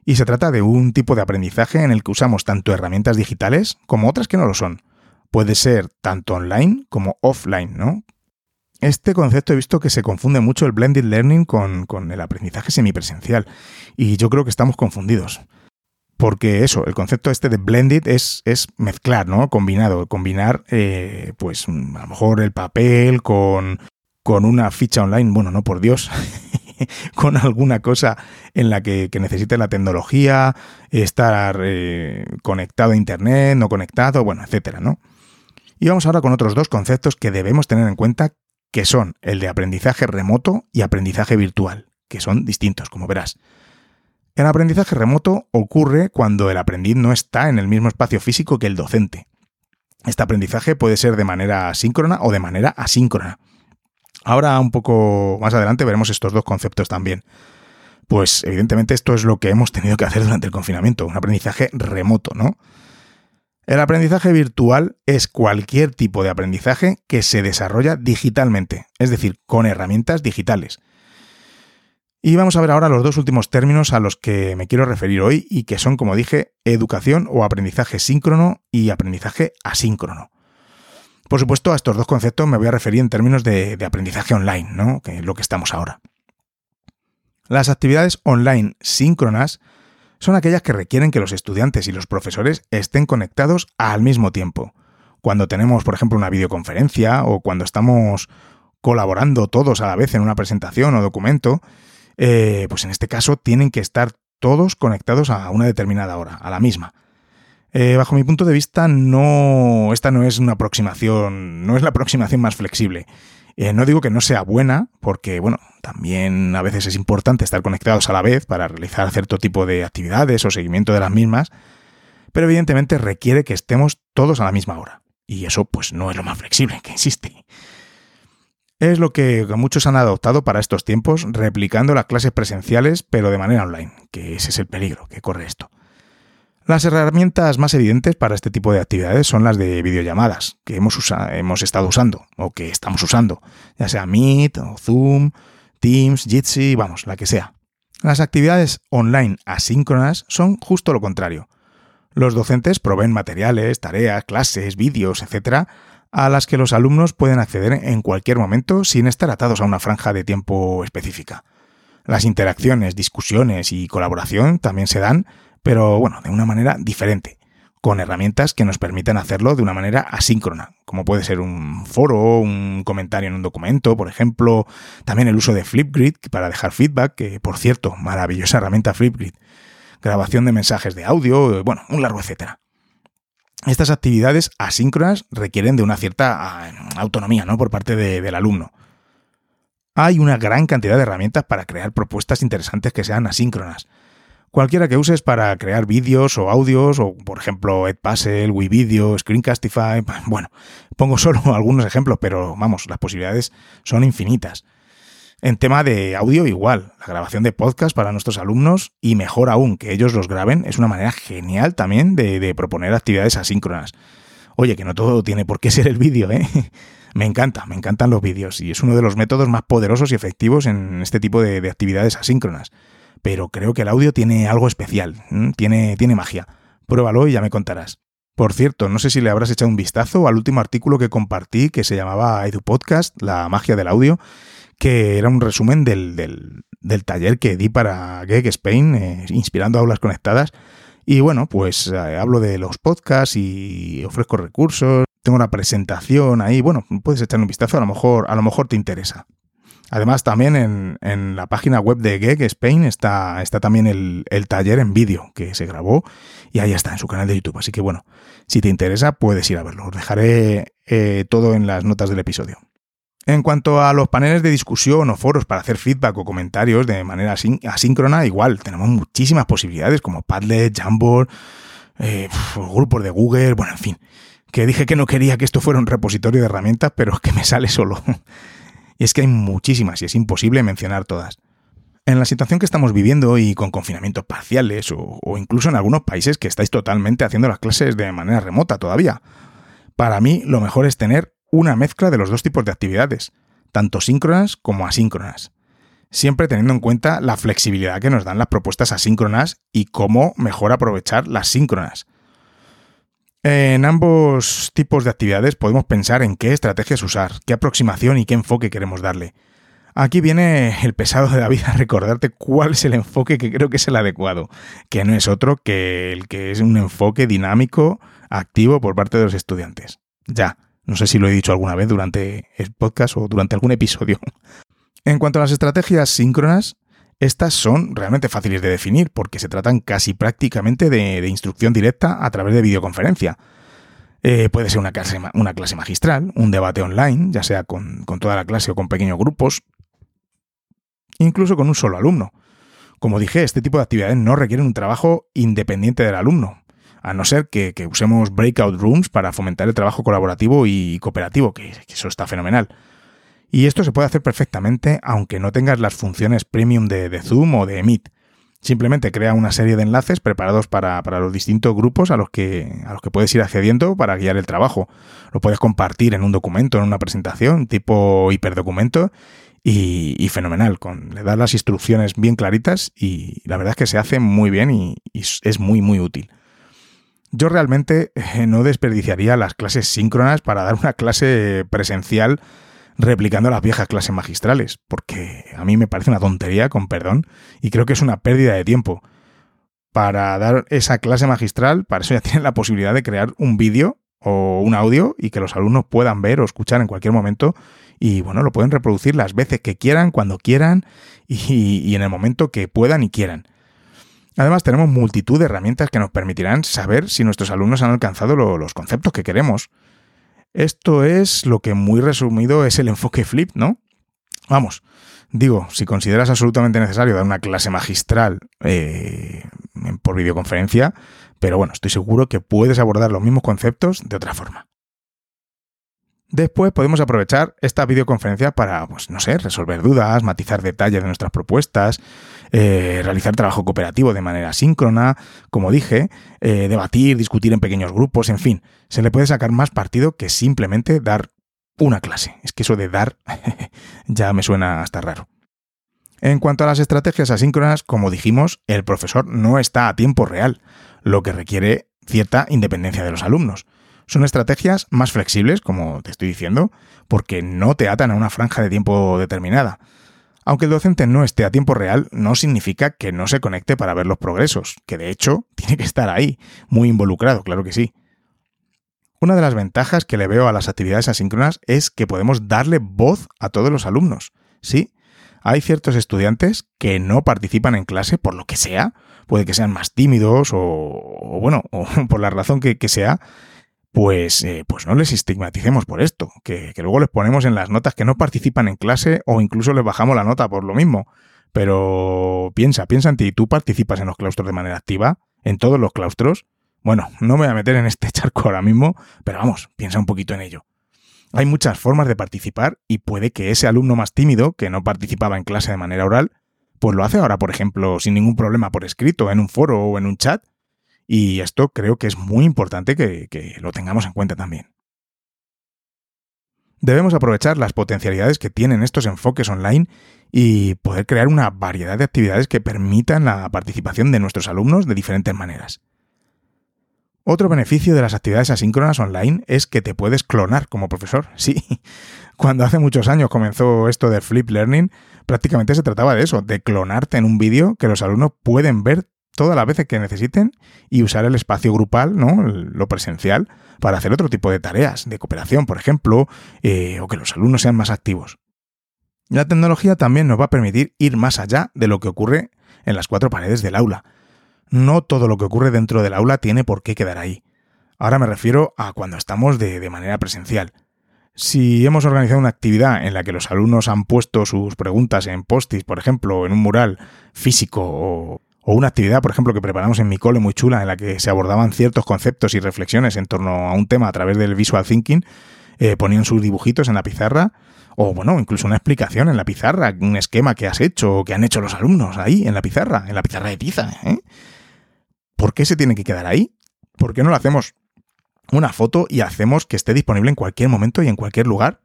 Y se trata de un tipo de aprendizaje en el que usamos tanto herramientas digitales como otras que no lo son. Puede ser tanto online como offline, ¿no? Este concepto he visto que se confunde mucho el blended learning con, con el aprendizaje semipresencial, y yo creo que estamos confundidos porque eso, el concepto este de blended es, es mezclar, ¿no? Combinado, combinar, eh, pues a lo mejor el papel con, con una ficha online, bueno, no por Dios, [LAUGHS] con alguna cosa en la que, necesite la tecnología, estar eh, conectado a Internet, no conectado, bueno, etcétera, ¿no? Y vamos ahora con otros dos conceptos que debemos tener en cuenta, que son el de aprendizaje remoto y aprendizaje virtual, que son distintos, como verás. El aprendizaje remoto ocurre cuando el aprendiz no está en el mismo espacio físico que el docente. Este aprendizaje puede ser de manera síncrona o de manera asíncrona. Ahora, un poco más adelante, veremos estos dos conceptos también. Pues evidentemente esto es lo que hemos tenido que hacer durante el confinamiento, un aprendizaje remoto, ¿no? El aprendizaje virtual es cualquier tipo de aprendizaje que se desarrolla digitalmente, es decir, con herramientas digitales. Y vamos a ver ahora los dos últimos términos a los que me quiero referir hoy y que son, como dije, educación o aprendizaje síncrono y aprendizaje asíncrono. Por supuesto, a estos dos conceptos me voy a referir en términos de, aprendizaje online, ¿no? que es lo que estamos ahora. Las actividades online síncronas son aquellas que requieren que los estudiantes y los profesores estén conectados al mismo tiempo. Cuando tenemos, por ejemplo, una videoconferencia o cuando estamos colaborando todos a la vez en una presentación o documento, eh, pues en este caso tienen que estar todos conectados a una determinada hora, a la misma. Eh, bajo mi punto de vista, no, esta no es una aproximación, no es la aproximación más flexible. Eh, no digo que no sea buena, porque bueno, también a veces es importante estar conectados a la vez para realizar cierto tipo de actividades o seguimiento de las mismas, pero evidentemente requiere que estemos todos a la misma hora. Y eso pues no es lo más flexible que existe. Es lo que muchos han adoptado para estos tiempos, replicando las clases presenciales, pero de manera online, que ese es el peligro que corre esto. Las herramientas más evidentes para este tipo de actividades son las de videollamadas, que hemos, estado usando, o que estamos usando, ya sea Meet, o Zoom, Teams, Jitsi, vamos, la que sea. Las actividades online asíncronas son justo lo contrario. Los docentes proveen materiales, tareas, clases, vídeos, etc., a las que los alumnos pueden acceder en cualquier momento sin estar atados a una franja de tiempo específica. Las interacciones, discusiones y colaboración también se dan, pero bueno, de una manera diferente, con herramientas que nos permitan hacerlo de una manera asíncrona, como puede ser un foro, un comentario en un documento, por ejemplo, también el uso de Flipgrid para dejar feedback, que por cierto, maravillosa herramienta Flipgrid, grabación de mensajes de audio, bueno, un largo etcétera. Estas actividades asíncronas requieren de una cierta ah, autonomía ¿no? por parte del alumno. Hay una gran cantidad de herramientas para crear propuestas interesantes que sean asíncronas. Cualquiera que uses para crear vídeos o audios, o por ejemplo Edpuzzle, WeVideo, Screencastify, [LAUGHS] bueno, pongo solo [LAUGHS] algunos ejemplos, pero vamos, las posibilidades son infinitas. En tema de audio igual, la grabación de podcast para nuestros alumnos y mejor aún que ellos los graben es una manera genial también de, proponer actividades asíncronas. Oye, que no todo tiene por qué ser el vídeo, ¿eh? [LAUGHS] Me encanta, me encantan los vídeos y es uno de los métodos más poderosos y efectivos en este tipo de, actividades asíncronas. Pero creo que el audio tiene algo especial, tiene, tiene magia. Pruébalo y ya me contarás. Por cierto, no sé si le habrás echado un vistazo al último artículo que compartí que se llamaba Edu Podcast, la magia del audio, que era un resumen del, del, taller que di para Gag Spain, eh, inspirando aulas conectadas. Y bueno, pues eh, hablo de los podcasts y ofrezco recursos. Tengo una presentación ahí. Bueno, puedes echar un vistazo, a lo mejor, a lo mejor te interesa. Además, también en, la página web de Geg Spain está, está también el, taller en vídeo que se grabó y ahí está en su canal de YouTube. Así que bueno, si te interesa, puedes ir a verlo. Os dejaré eh, todo en las notas del episodio. En cuanto a los paneles de discusión o foros para hacer feedback o comentarios de manera asíncrona, igual tenemos muchísimas posibilidades como Padlet, Jamboard, eh, grupos de Google, bueno, en fin. Que dije que no quería que esto fuera un repositorio de herramientas, pero es que me [LAUGHS] sale solo. Y es que hay muchísimas y es imposible mencionar todas. En la situación que estamos viviendo y con confinamientos parciales o, incluso en algunos países que estáis totalmente haciendo las clases de manera remota todavía, para mí lo mejor es tener una mezcla de los dos tipos de actividades, tanto síncronas como asíncronas, siempre teniendo en cuenta la flexibilidad que nos dan las propuestas asíncronas y cómo mejor aprovechar las síncronas. En ambos tipos de actividades podemos pensar en qué estrategias usar, qué aproximación y qué enfoque queremos darle. Aquí viene el pesado de David a recordarte cuál es el enfoque que creo que es el adecuado, que no es otro que el que es un enfoque dinámico, activo por parte de los estudiantes. Ya, no sé si lo he dicho alguna vez durante el podcast o durante algún episodio. [LAUGHS] En cuanto a las estrategias síncronas, estas son realmente fáciles de definir porque se tratan casi prácticamente de, instrucción directa a través de videoconferencia. Eh, puede ser una clase, una clase, magistral, un debate online, ya sea con, toda la clase o con pequeños grupos, incluso con un solo alumno. Como dije, este tipo de actividades no requieren un trabajo independiente del alumno, a no ser que, usemos breakout rooms para fomentar el trabajo colaborativo y cooperativo, que eso está fenomenal. Y esto se puede hacer perfectamente aunque no tengas las funciones premium de, Zoom o de Meet. Simplemente crea una serie de enlaces preparados para, los distintos grupos a los, que, puedes ir accediendo para guiar el trabajo. Lo puedes compartir en un documento, en una presentación, tipo hiperdocumento, y, fenomenal. Con, le das las instrucciones bien claritas y la verdad es que se hace muy bien y es muy, muy útil. Yo realmente eh, no desperdiciaría las clases síncronas para dar una clase presencial replicando las viejas clases magistrales, porque a mí me parece una tontería, con perdón, y creo que es una pérdida de tiempo. Para dar esa clase magistral, para eso ya [LAUGHS] tienen la posibilidad de crear un vídeo o un audio y que los alumnos puedan ver o escuchar en cualquier momento y bueno, lo pueden reproducir las veces que quieran, cuando quieran y, en el momento que puedan y quieran. Además, tenemos multitud de herramientas que nos permitirán saber si nuestros alumnos han alcanzado los conceptos que queremos. Esto es lo que muy resumido es el enfoque flip, ¿no? Vamos, digo, si consideras absolutamente necesario dar una clase magistral eh, por videoconferencia, pero bueno, estoy seguro que puedes abordar los mismos conceptos de otra forma. Después podemos aprovechar esta videoconferencia para, pues no sé, resolver dudas, matizar detalles de nuestras propuestas, eh, realizar trabajo cooperativo de manera síncrona, como dije, eh, debatir, discutir en pequeños grupos, en fin, se le puede sacar más partido que simplemente dar una clase. Es que eso de dar [LAUGHS] ya me suena hasta raro. En cuanto a las estrategias asíncronas, como dijimos, el profesor no está a tiempo real, lo que requiere cierta independencia de los alumnos. Son estrategias más flexibles, como te estoy diciendo, porque no te atan a una franja de tiempo determinada. Aunque el docente no esté a tiempo real, no significa que no se conecte para ver los progresos, que de hecho [LAUGHS] tiene que estar ahí, muy involucrado, claro que sí. Una de las ventajas que le veo a las actividades asíncronas es que podemos darle voz a todos los alumnos. Sí, hay ciertos estudiantes que no participan en clase por lo que sea, puede que sean más tímidos o, bueno, [LAUGHS] o por la razón que sea, pues, eh, pues no les estigmaticemos por esto, que, luego les ponemos en las notas que no participan en clase o incluso les bajamos la nota por lo mismo. Pero piensa, piensa en ti, ¿tú participas en los claustros de manera activa? ¿En todos los claustros? Bueno, no me voy a meter en este [LAUGHS] charco ahora mismo, pero vamos, piensa un poquito en ello. Hay muchas formas de participar y puede que ese alumno más tímido, que no participaba en clase de manera oral, pues lo hace ahora, por ejemplo, sin ningún problema por escrito, en un foro o en un chat, y esto creo que es muy importante que, lo tengamos en cuenta también. Debemos aprovechar las potencialidades que tienen estos enfoques online y poder crear una variedad de actividades que permitan la participación de nuestros alumnos de diferentes maneras. Otro beneficio de las actividades asíncronas online es que te puedes clonar como profesor. [LAUGHS] Sí, cuando hace muchos años comenzó esto del flip learning, prácticamente se trataba de eso, de clonarte en un vídeo que los alumnos pueden ver todas las veces que necesiten y usar el espacio grupal, ¿no? lo presencial, para hacer otro tipo de tareas, de cooperación, por ejemplo, eh, o que los alumnos sean más activos. La tecnología también nos va a permitir ir más allá de lo que ocurre en las cuatro paredes del aula. No todo lo que ocurre dentro del aula tiene por qué quedar ahí. Ahora me refiero a cuando estamos de, manera presencial. Si hemos organizado una actividad en la que los alumnos han puesto sus preguntas en postis, por ejemplo, en un mural físico o, una actividad, por ejemplo, que preparamos en mi cole muy chula en la que se abordaban ciertos conceptos y reflexiones en torno a un tema a través del visual thinking, eh, ponían sus dibujitos en la pizarra o bueno, incluso una explicación en la pizarra, un esquema que has hecho o que han hecho los alumnos ahí en la pizarra, en la pizarra de tiza. ¿eh? ¿Por qué se tiene que quedar ahí? ¿Por qué no lo hacemos una foto y hacemos que esté disponible en cualquier momento y en cualquier lugar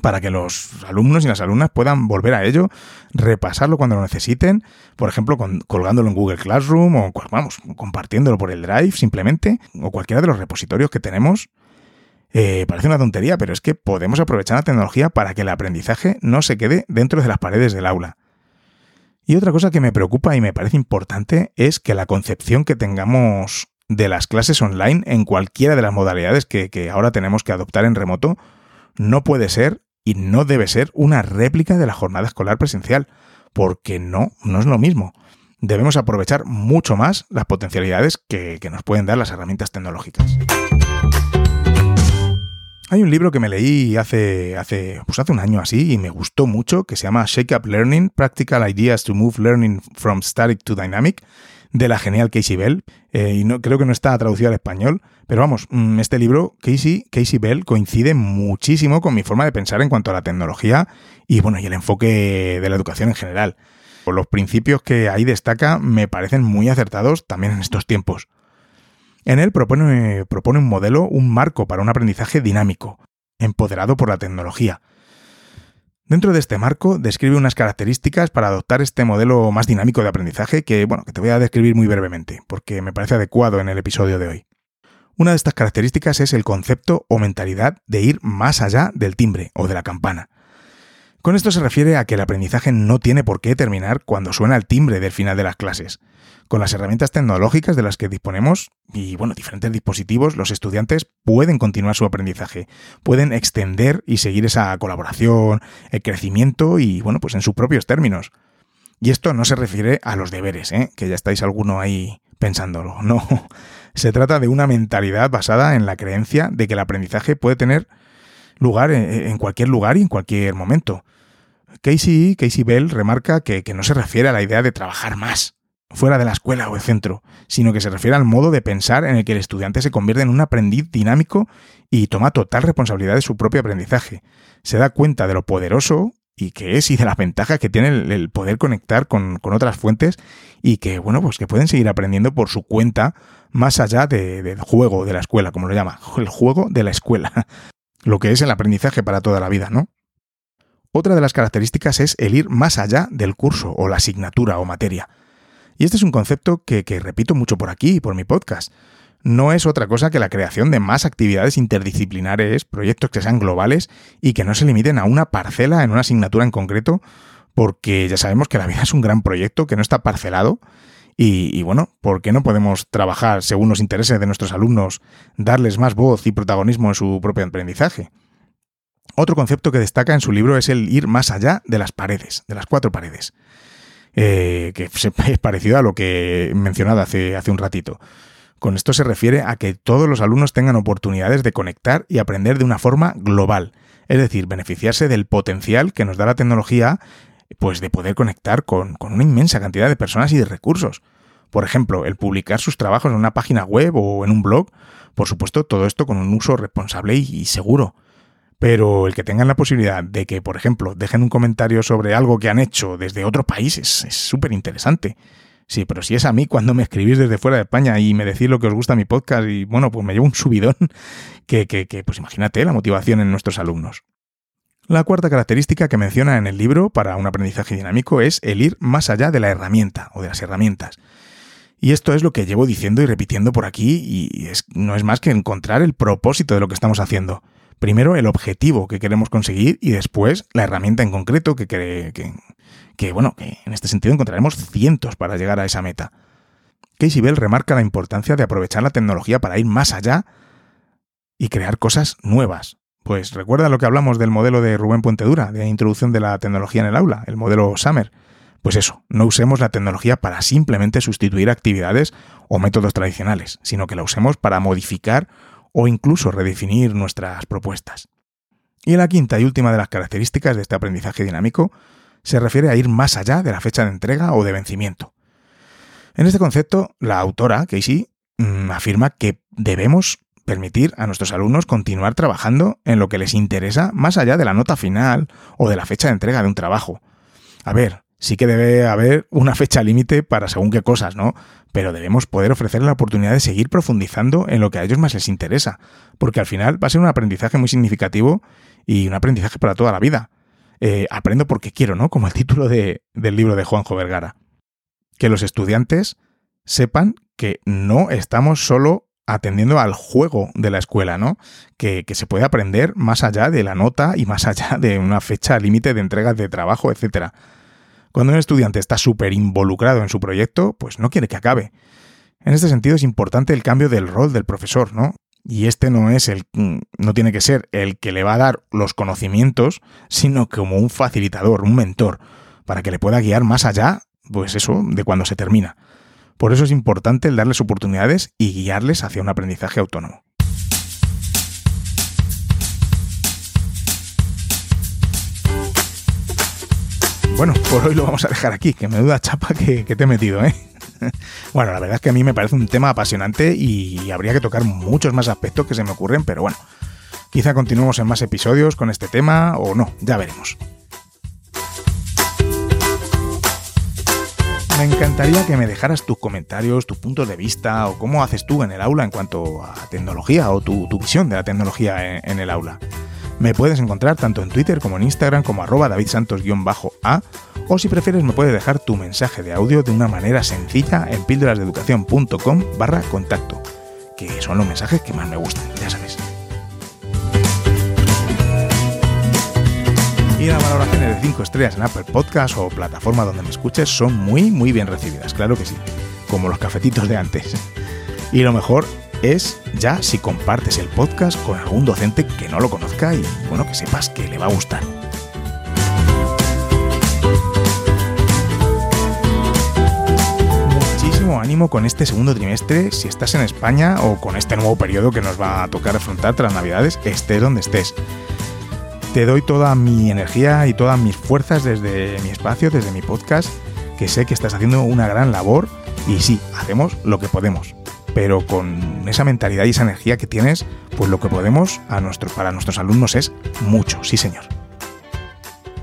para que los alumnos y las alumnas puedan volver a ello, repasarlo cuando lo necesiten, por ejemplo, colgándolo en Google Classroom o vamos, compartiéndolo por el Drive simplemente, o cualquiera de los repositorios que tenemos. Eh, parece una tontería, pero es que podemos aprovechar la tecnología para que el aprendizaje no se quede dentro de las paredes del aula. Y otra cosa que me preocupa y me parece importante es que la concepción que tengamos de las clases online en cualquiera de las modalidades que, ahora tenemos que adoptar en remoto no puede ser y no debe ser una réplica de la jornada escolar presencial, porque no, no es lo mismo. Debemos aprovechar mucho más las potencialidades que, nos pueden dar las herramientas tecnológicas. Hay un libro que me leí hace, hace, pues hace un año así y me gustó mucho, que se llama Shake Up Learning, Practical Ideas to Move Learning from Static to Dynamic, de la genial Casey Bell. Eh, y no, creo que no está traducido al español, pero vamos, mm, este libro, Casey, Casey Bell, coincide muchísimo con mi forma de pensar en cuanto a la tecnología y bueno, y el enfoque de la educación en general. Los principios que ahí destaca me parecen muy acertados también en estos tiempos. En él propone, propone un modelo, un marco para un aprendizaje dinámico, empoderado por la tecnología. Dentro de este marco describe unas características para adoptar este modelo más dinámico de aprendizaje que, bueno, que te voy a describir muy brevemente, porque me parece adecuado en el episodio de hoy. Una de estas características es el concepto o mentalidad de ir más allá del timbre o de la campana. Con esto se refiere a que el aprendizaje no tiene por qué terminar cuando suena el timbre del final de las clases. Con las herramientas tecnológicas de las que disponemos y bueno, diferentes dispositivos, los estudiantes pueden continuar su aprendizaje, pueden extender y seguir esa colaboración, el crecimiento y bueno, pues en sus propios términos. Y esto no se refiere a los deberes, ¿eh? que ya estáis alguno ahí pensándolo. No, [LAUGHS] se trata de una mentalidad basada en la creencia de que el aprendizaje puede tener lugar en cualquier lugar y en cualquier momento. Casey, Casey Bell remarca que, no se refiere a la idea de trabajar más, fuera de la escuela o el centro, sino que se refiere al modo de pensar en el que el estudiante se convierte en un aprendiz dinámico y toma total responsabilidad de su propio aprendizaje. Se da cuenta de lo poderoso y que es y de las ventajas que tiene el, poder conectar con, otras fuentes y que, bueno, pues que pueden seguir aprendiendo por su cuenta más allá del juego de la escuela, como lo llama, el juego de la escuela, [LAUGHS] lo que es el aprendizaje para toda la vida, ¿no? Otra de las características es el ir más allá del curso o la asignatura o materia. Y este es un concepto que, repito mucho por aquí y por mi podcast. No es otra cosa que la creación de más actividades interdisciplinares, proyectos que sean globales y que no se limiten a una parcela en una asignatura en concreto, porque ya sabemos que la vida [LAUGHS] es un gran proyecto que no está parcelado y, y, bueno, ¿por qué no podemos trabajar según los intereses de nuestros alumnos, darles más voz y protagonismo en su propio aprendizaje? Otro concepto que destaca en su libro es el ir más allá de las paredes, de las cuatro paredes, eh, que [LAUGHS] es parecido a lo que he mencionado hace, hace un ratito. Con esto se refiere a que todos los alumnos tengan oportunidades de conectar y aprender de una forma global, es decir, beneficiarse del potencial que nos da la tecnología, pues de poder conectar con, con una inmensa cantidad de personas y de recursos. Por ejemplo, el publicar sus trabajos en una página web o en un blog, por supuesto, todo esto con un uso responsable y seguro. Pero el que tengan la posibilidad de que, por ejemplo, dejen un comentario sobre algo que han hecho desde otro país es súper interesante. Sí, pero si es a mí cuando me escribís desde fuera de España y me decís lo que os gusta mi podcast y bueno, pues me llevo un subidón [LAUGHS] que, que, que pues imagínate la motivación en nuestros alumnos. La cuarta característica que menciona en el libro para un aprendizaje dinámico es el ir más allá de la herramienta o de las herramientas. Y esto es lo que llevo diciendo y repitiendo por aquí y es, no es más que encontrar el propósito de lo que estamos haciendo. Primero el objetivo que queremos conseguir y después la herramienta en concreto que, que, que, bueno, que en este sentido encontraremos cientos para llegar a esa meta. Casey Bell remarca la importancia de aprovechar la tecnología para ir más allá y crear cosas nuevas. Pues recuerda lo que hablamos del modelo de Rubén Puentedura, de introducción de la tecnología en el aula, el modelo Summer. Pues eso, no usemos la tecnología para simplemente sustituir actividades o métodos tradicionales, sino que la usemos para modificar o incluso redefinir nuestras propuestas. Y la quinta y última de las características de este aprendizaje dinámico se refiere a ir más allá de la fecha de entrega o de vencimiento. En este concepto, la autora, Casey, mm, afirma que debemos permitir a nuestros alumnos continuar trabajando en lo que les interesa más allá de la nota final o de la fecha de entrega de un trabajo. A ver, sí que debe haber una fecha límite para según qué cosas, ¿no? Pero debemos poder ofrecerles la oportunidad de seguir profundizando en lo que a ellos más les interesa, porque al final va a ser un aprendizaje muy significativo y un aprendizaje para toda la vida. Eh, aprendo porque quiero, ¿no? Como el título del libro de Juanjo Vergara. Que los estudiantes sepan que no estamos solo atendiendo al juego de la escuela, ¿no? Que, se puede aprender más allá de la nota y más allá de una fecha límite de entregas de trabajo, etc. Cuando un estudiante está súper involucrado en su proyecto, pues no quiere que acabe. En este sentido es importante el cambio del rol del profesor, ¿no? Y este no es el no tiene que ser el que le va a dar los conocimientos, sino como un facilitador, un mentor, para que le pueda guiar más allá, pues eso, de cuando se termina. Por eso es importante el darles oportunidades y guiarles hacia un aprendizaje autónomo. Bueno, por hoy lo vamos a dejar aquí, que me duda chapa que, te he metido, ¿eh? [LAUGHS] bueno, la verdad es que a mí me parece un tema apasionante y habría que tocar muchos más aspectos que se me ocurren, pero bueno, quizá continuemos en más episodios con este tema o no, ya veremos. Me encantaría que me dejaras tus comentarios, tus puntos de vista o cómo haces tú en el aula en cuanto a tecnología o tu, visión de la tecnología en, el aula. Me puedes encontrar tanto en Twitter como en Instagram como arroba davidsantos-a o si prefieres me puedes dejar tu mensaje de audio de una manera sencilla en píldorasdeeducación.com barra contacto, que son los mensajes que más me gustan, ya sabes. Y las valoraciones de 5 estrellas en Apple Podcast o plataforma donde me escuches son muy, muy bien recibidas, claro que sí, como los cafetitos de antes. Y lo mejor es ya si compartes el podcast con algún docente que no lo conozca y bueno, que sepas que le va a gustar. Muchísimo ánimo con este segundo trimestre si estás en España o con este nuevo periodo que nos va a tocar afrontar tras Navidades, estés donde estés. Te doy toda mi energía y todas mis fuerzas desde mi espacio, desde mi podcast, que sé que estás haciendo una gran labor y sí, hacemos lo que podemos. Pero con esa mentalidad y esa energía que tienes, pues lo que podemos a para nuestros alumnos es mucho, sí señor.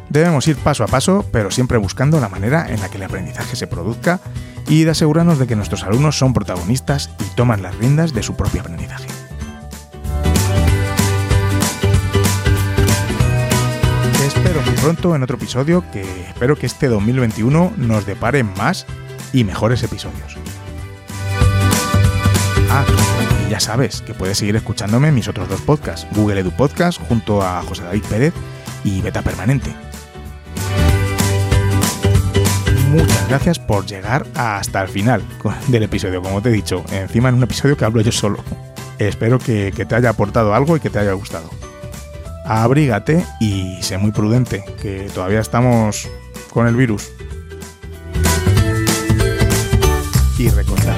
Debemos ir paso a paso, pero siempre buscando la manera en la que el aprendizaje se produzca y de asegurarnos de que nuestros alumnos son protagonistas y toman las riendas de su propio aprendizaje. espero muy pronto en otro episodio que espero que este 2021 nos depare más y mejores episodios. Ah, ya sabes que puedes seguir escuchándome mis otros dos podcasts, Google Edu Podcast junto a José David Pérez y Beta Permanente. Muchas gracias por llegar hasta el final del episodio, como te he dicho, encima en un episodio que hablo yo solo. Espero que te haya aportado algo y que te haya gustado abrígate y sé muy prudente, que todavía estamos con el virus. Y recordad,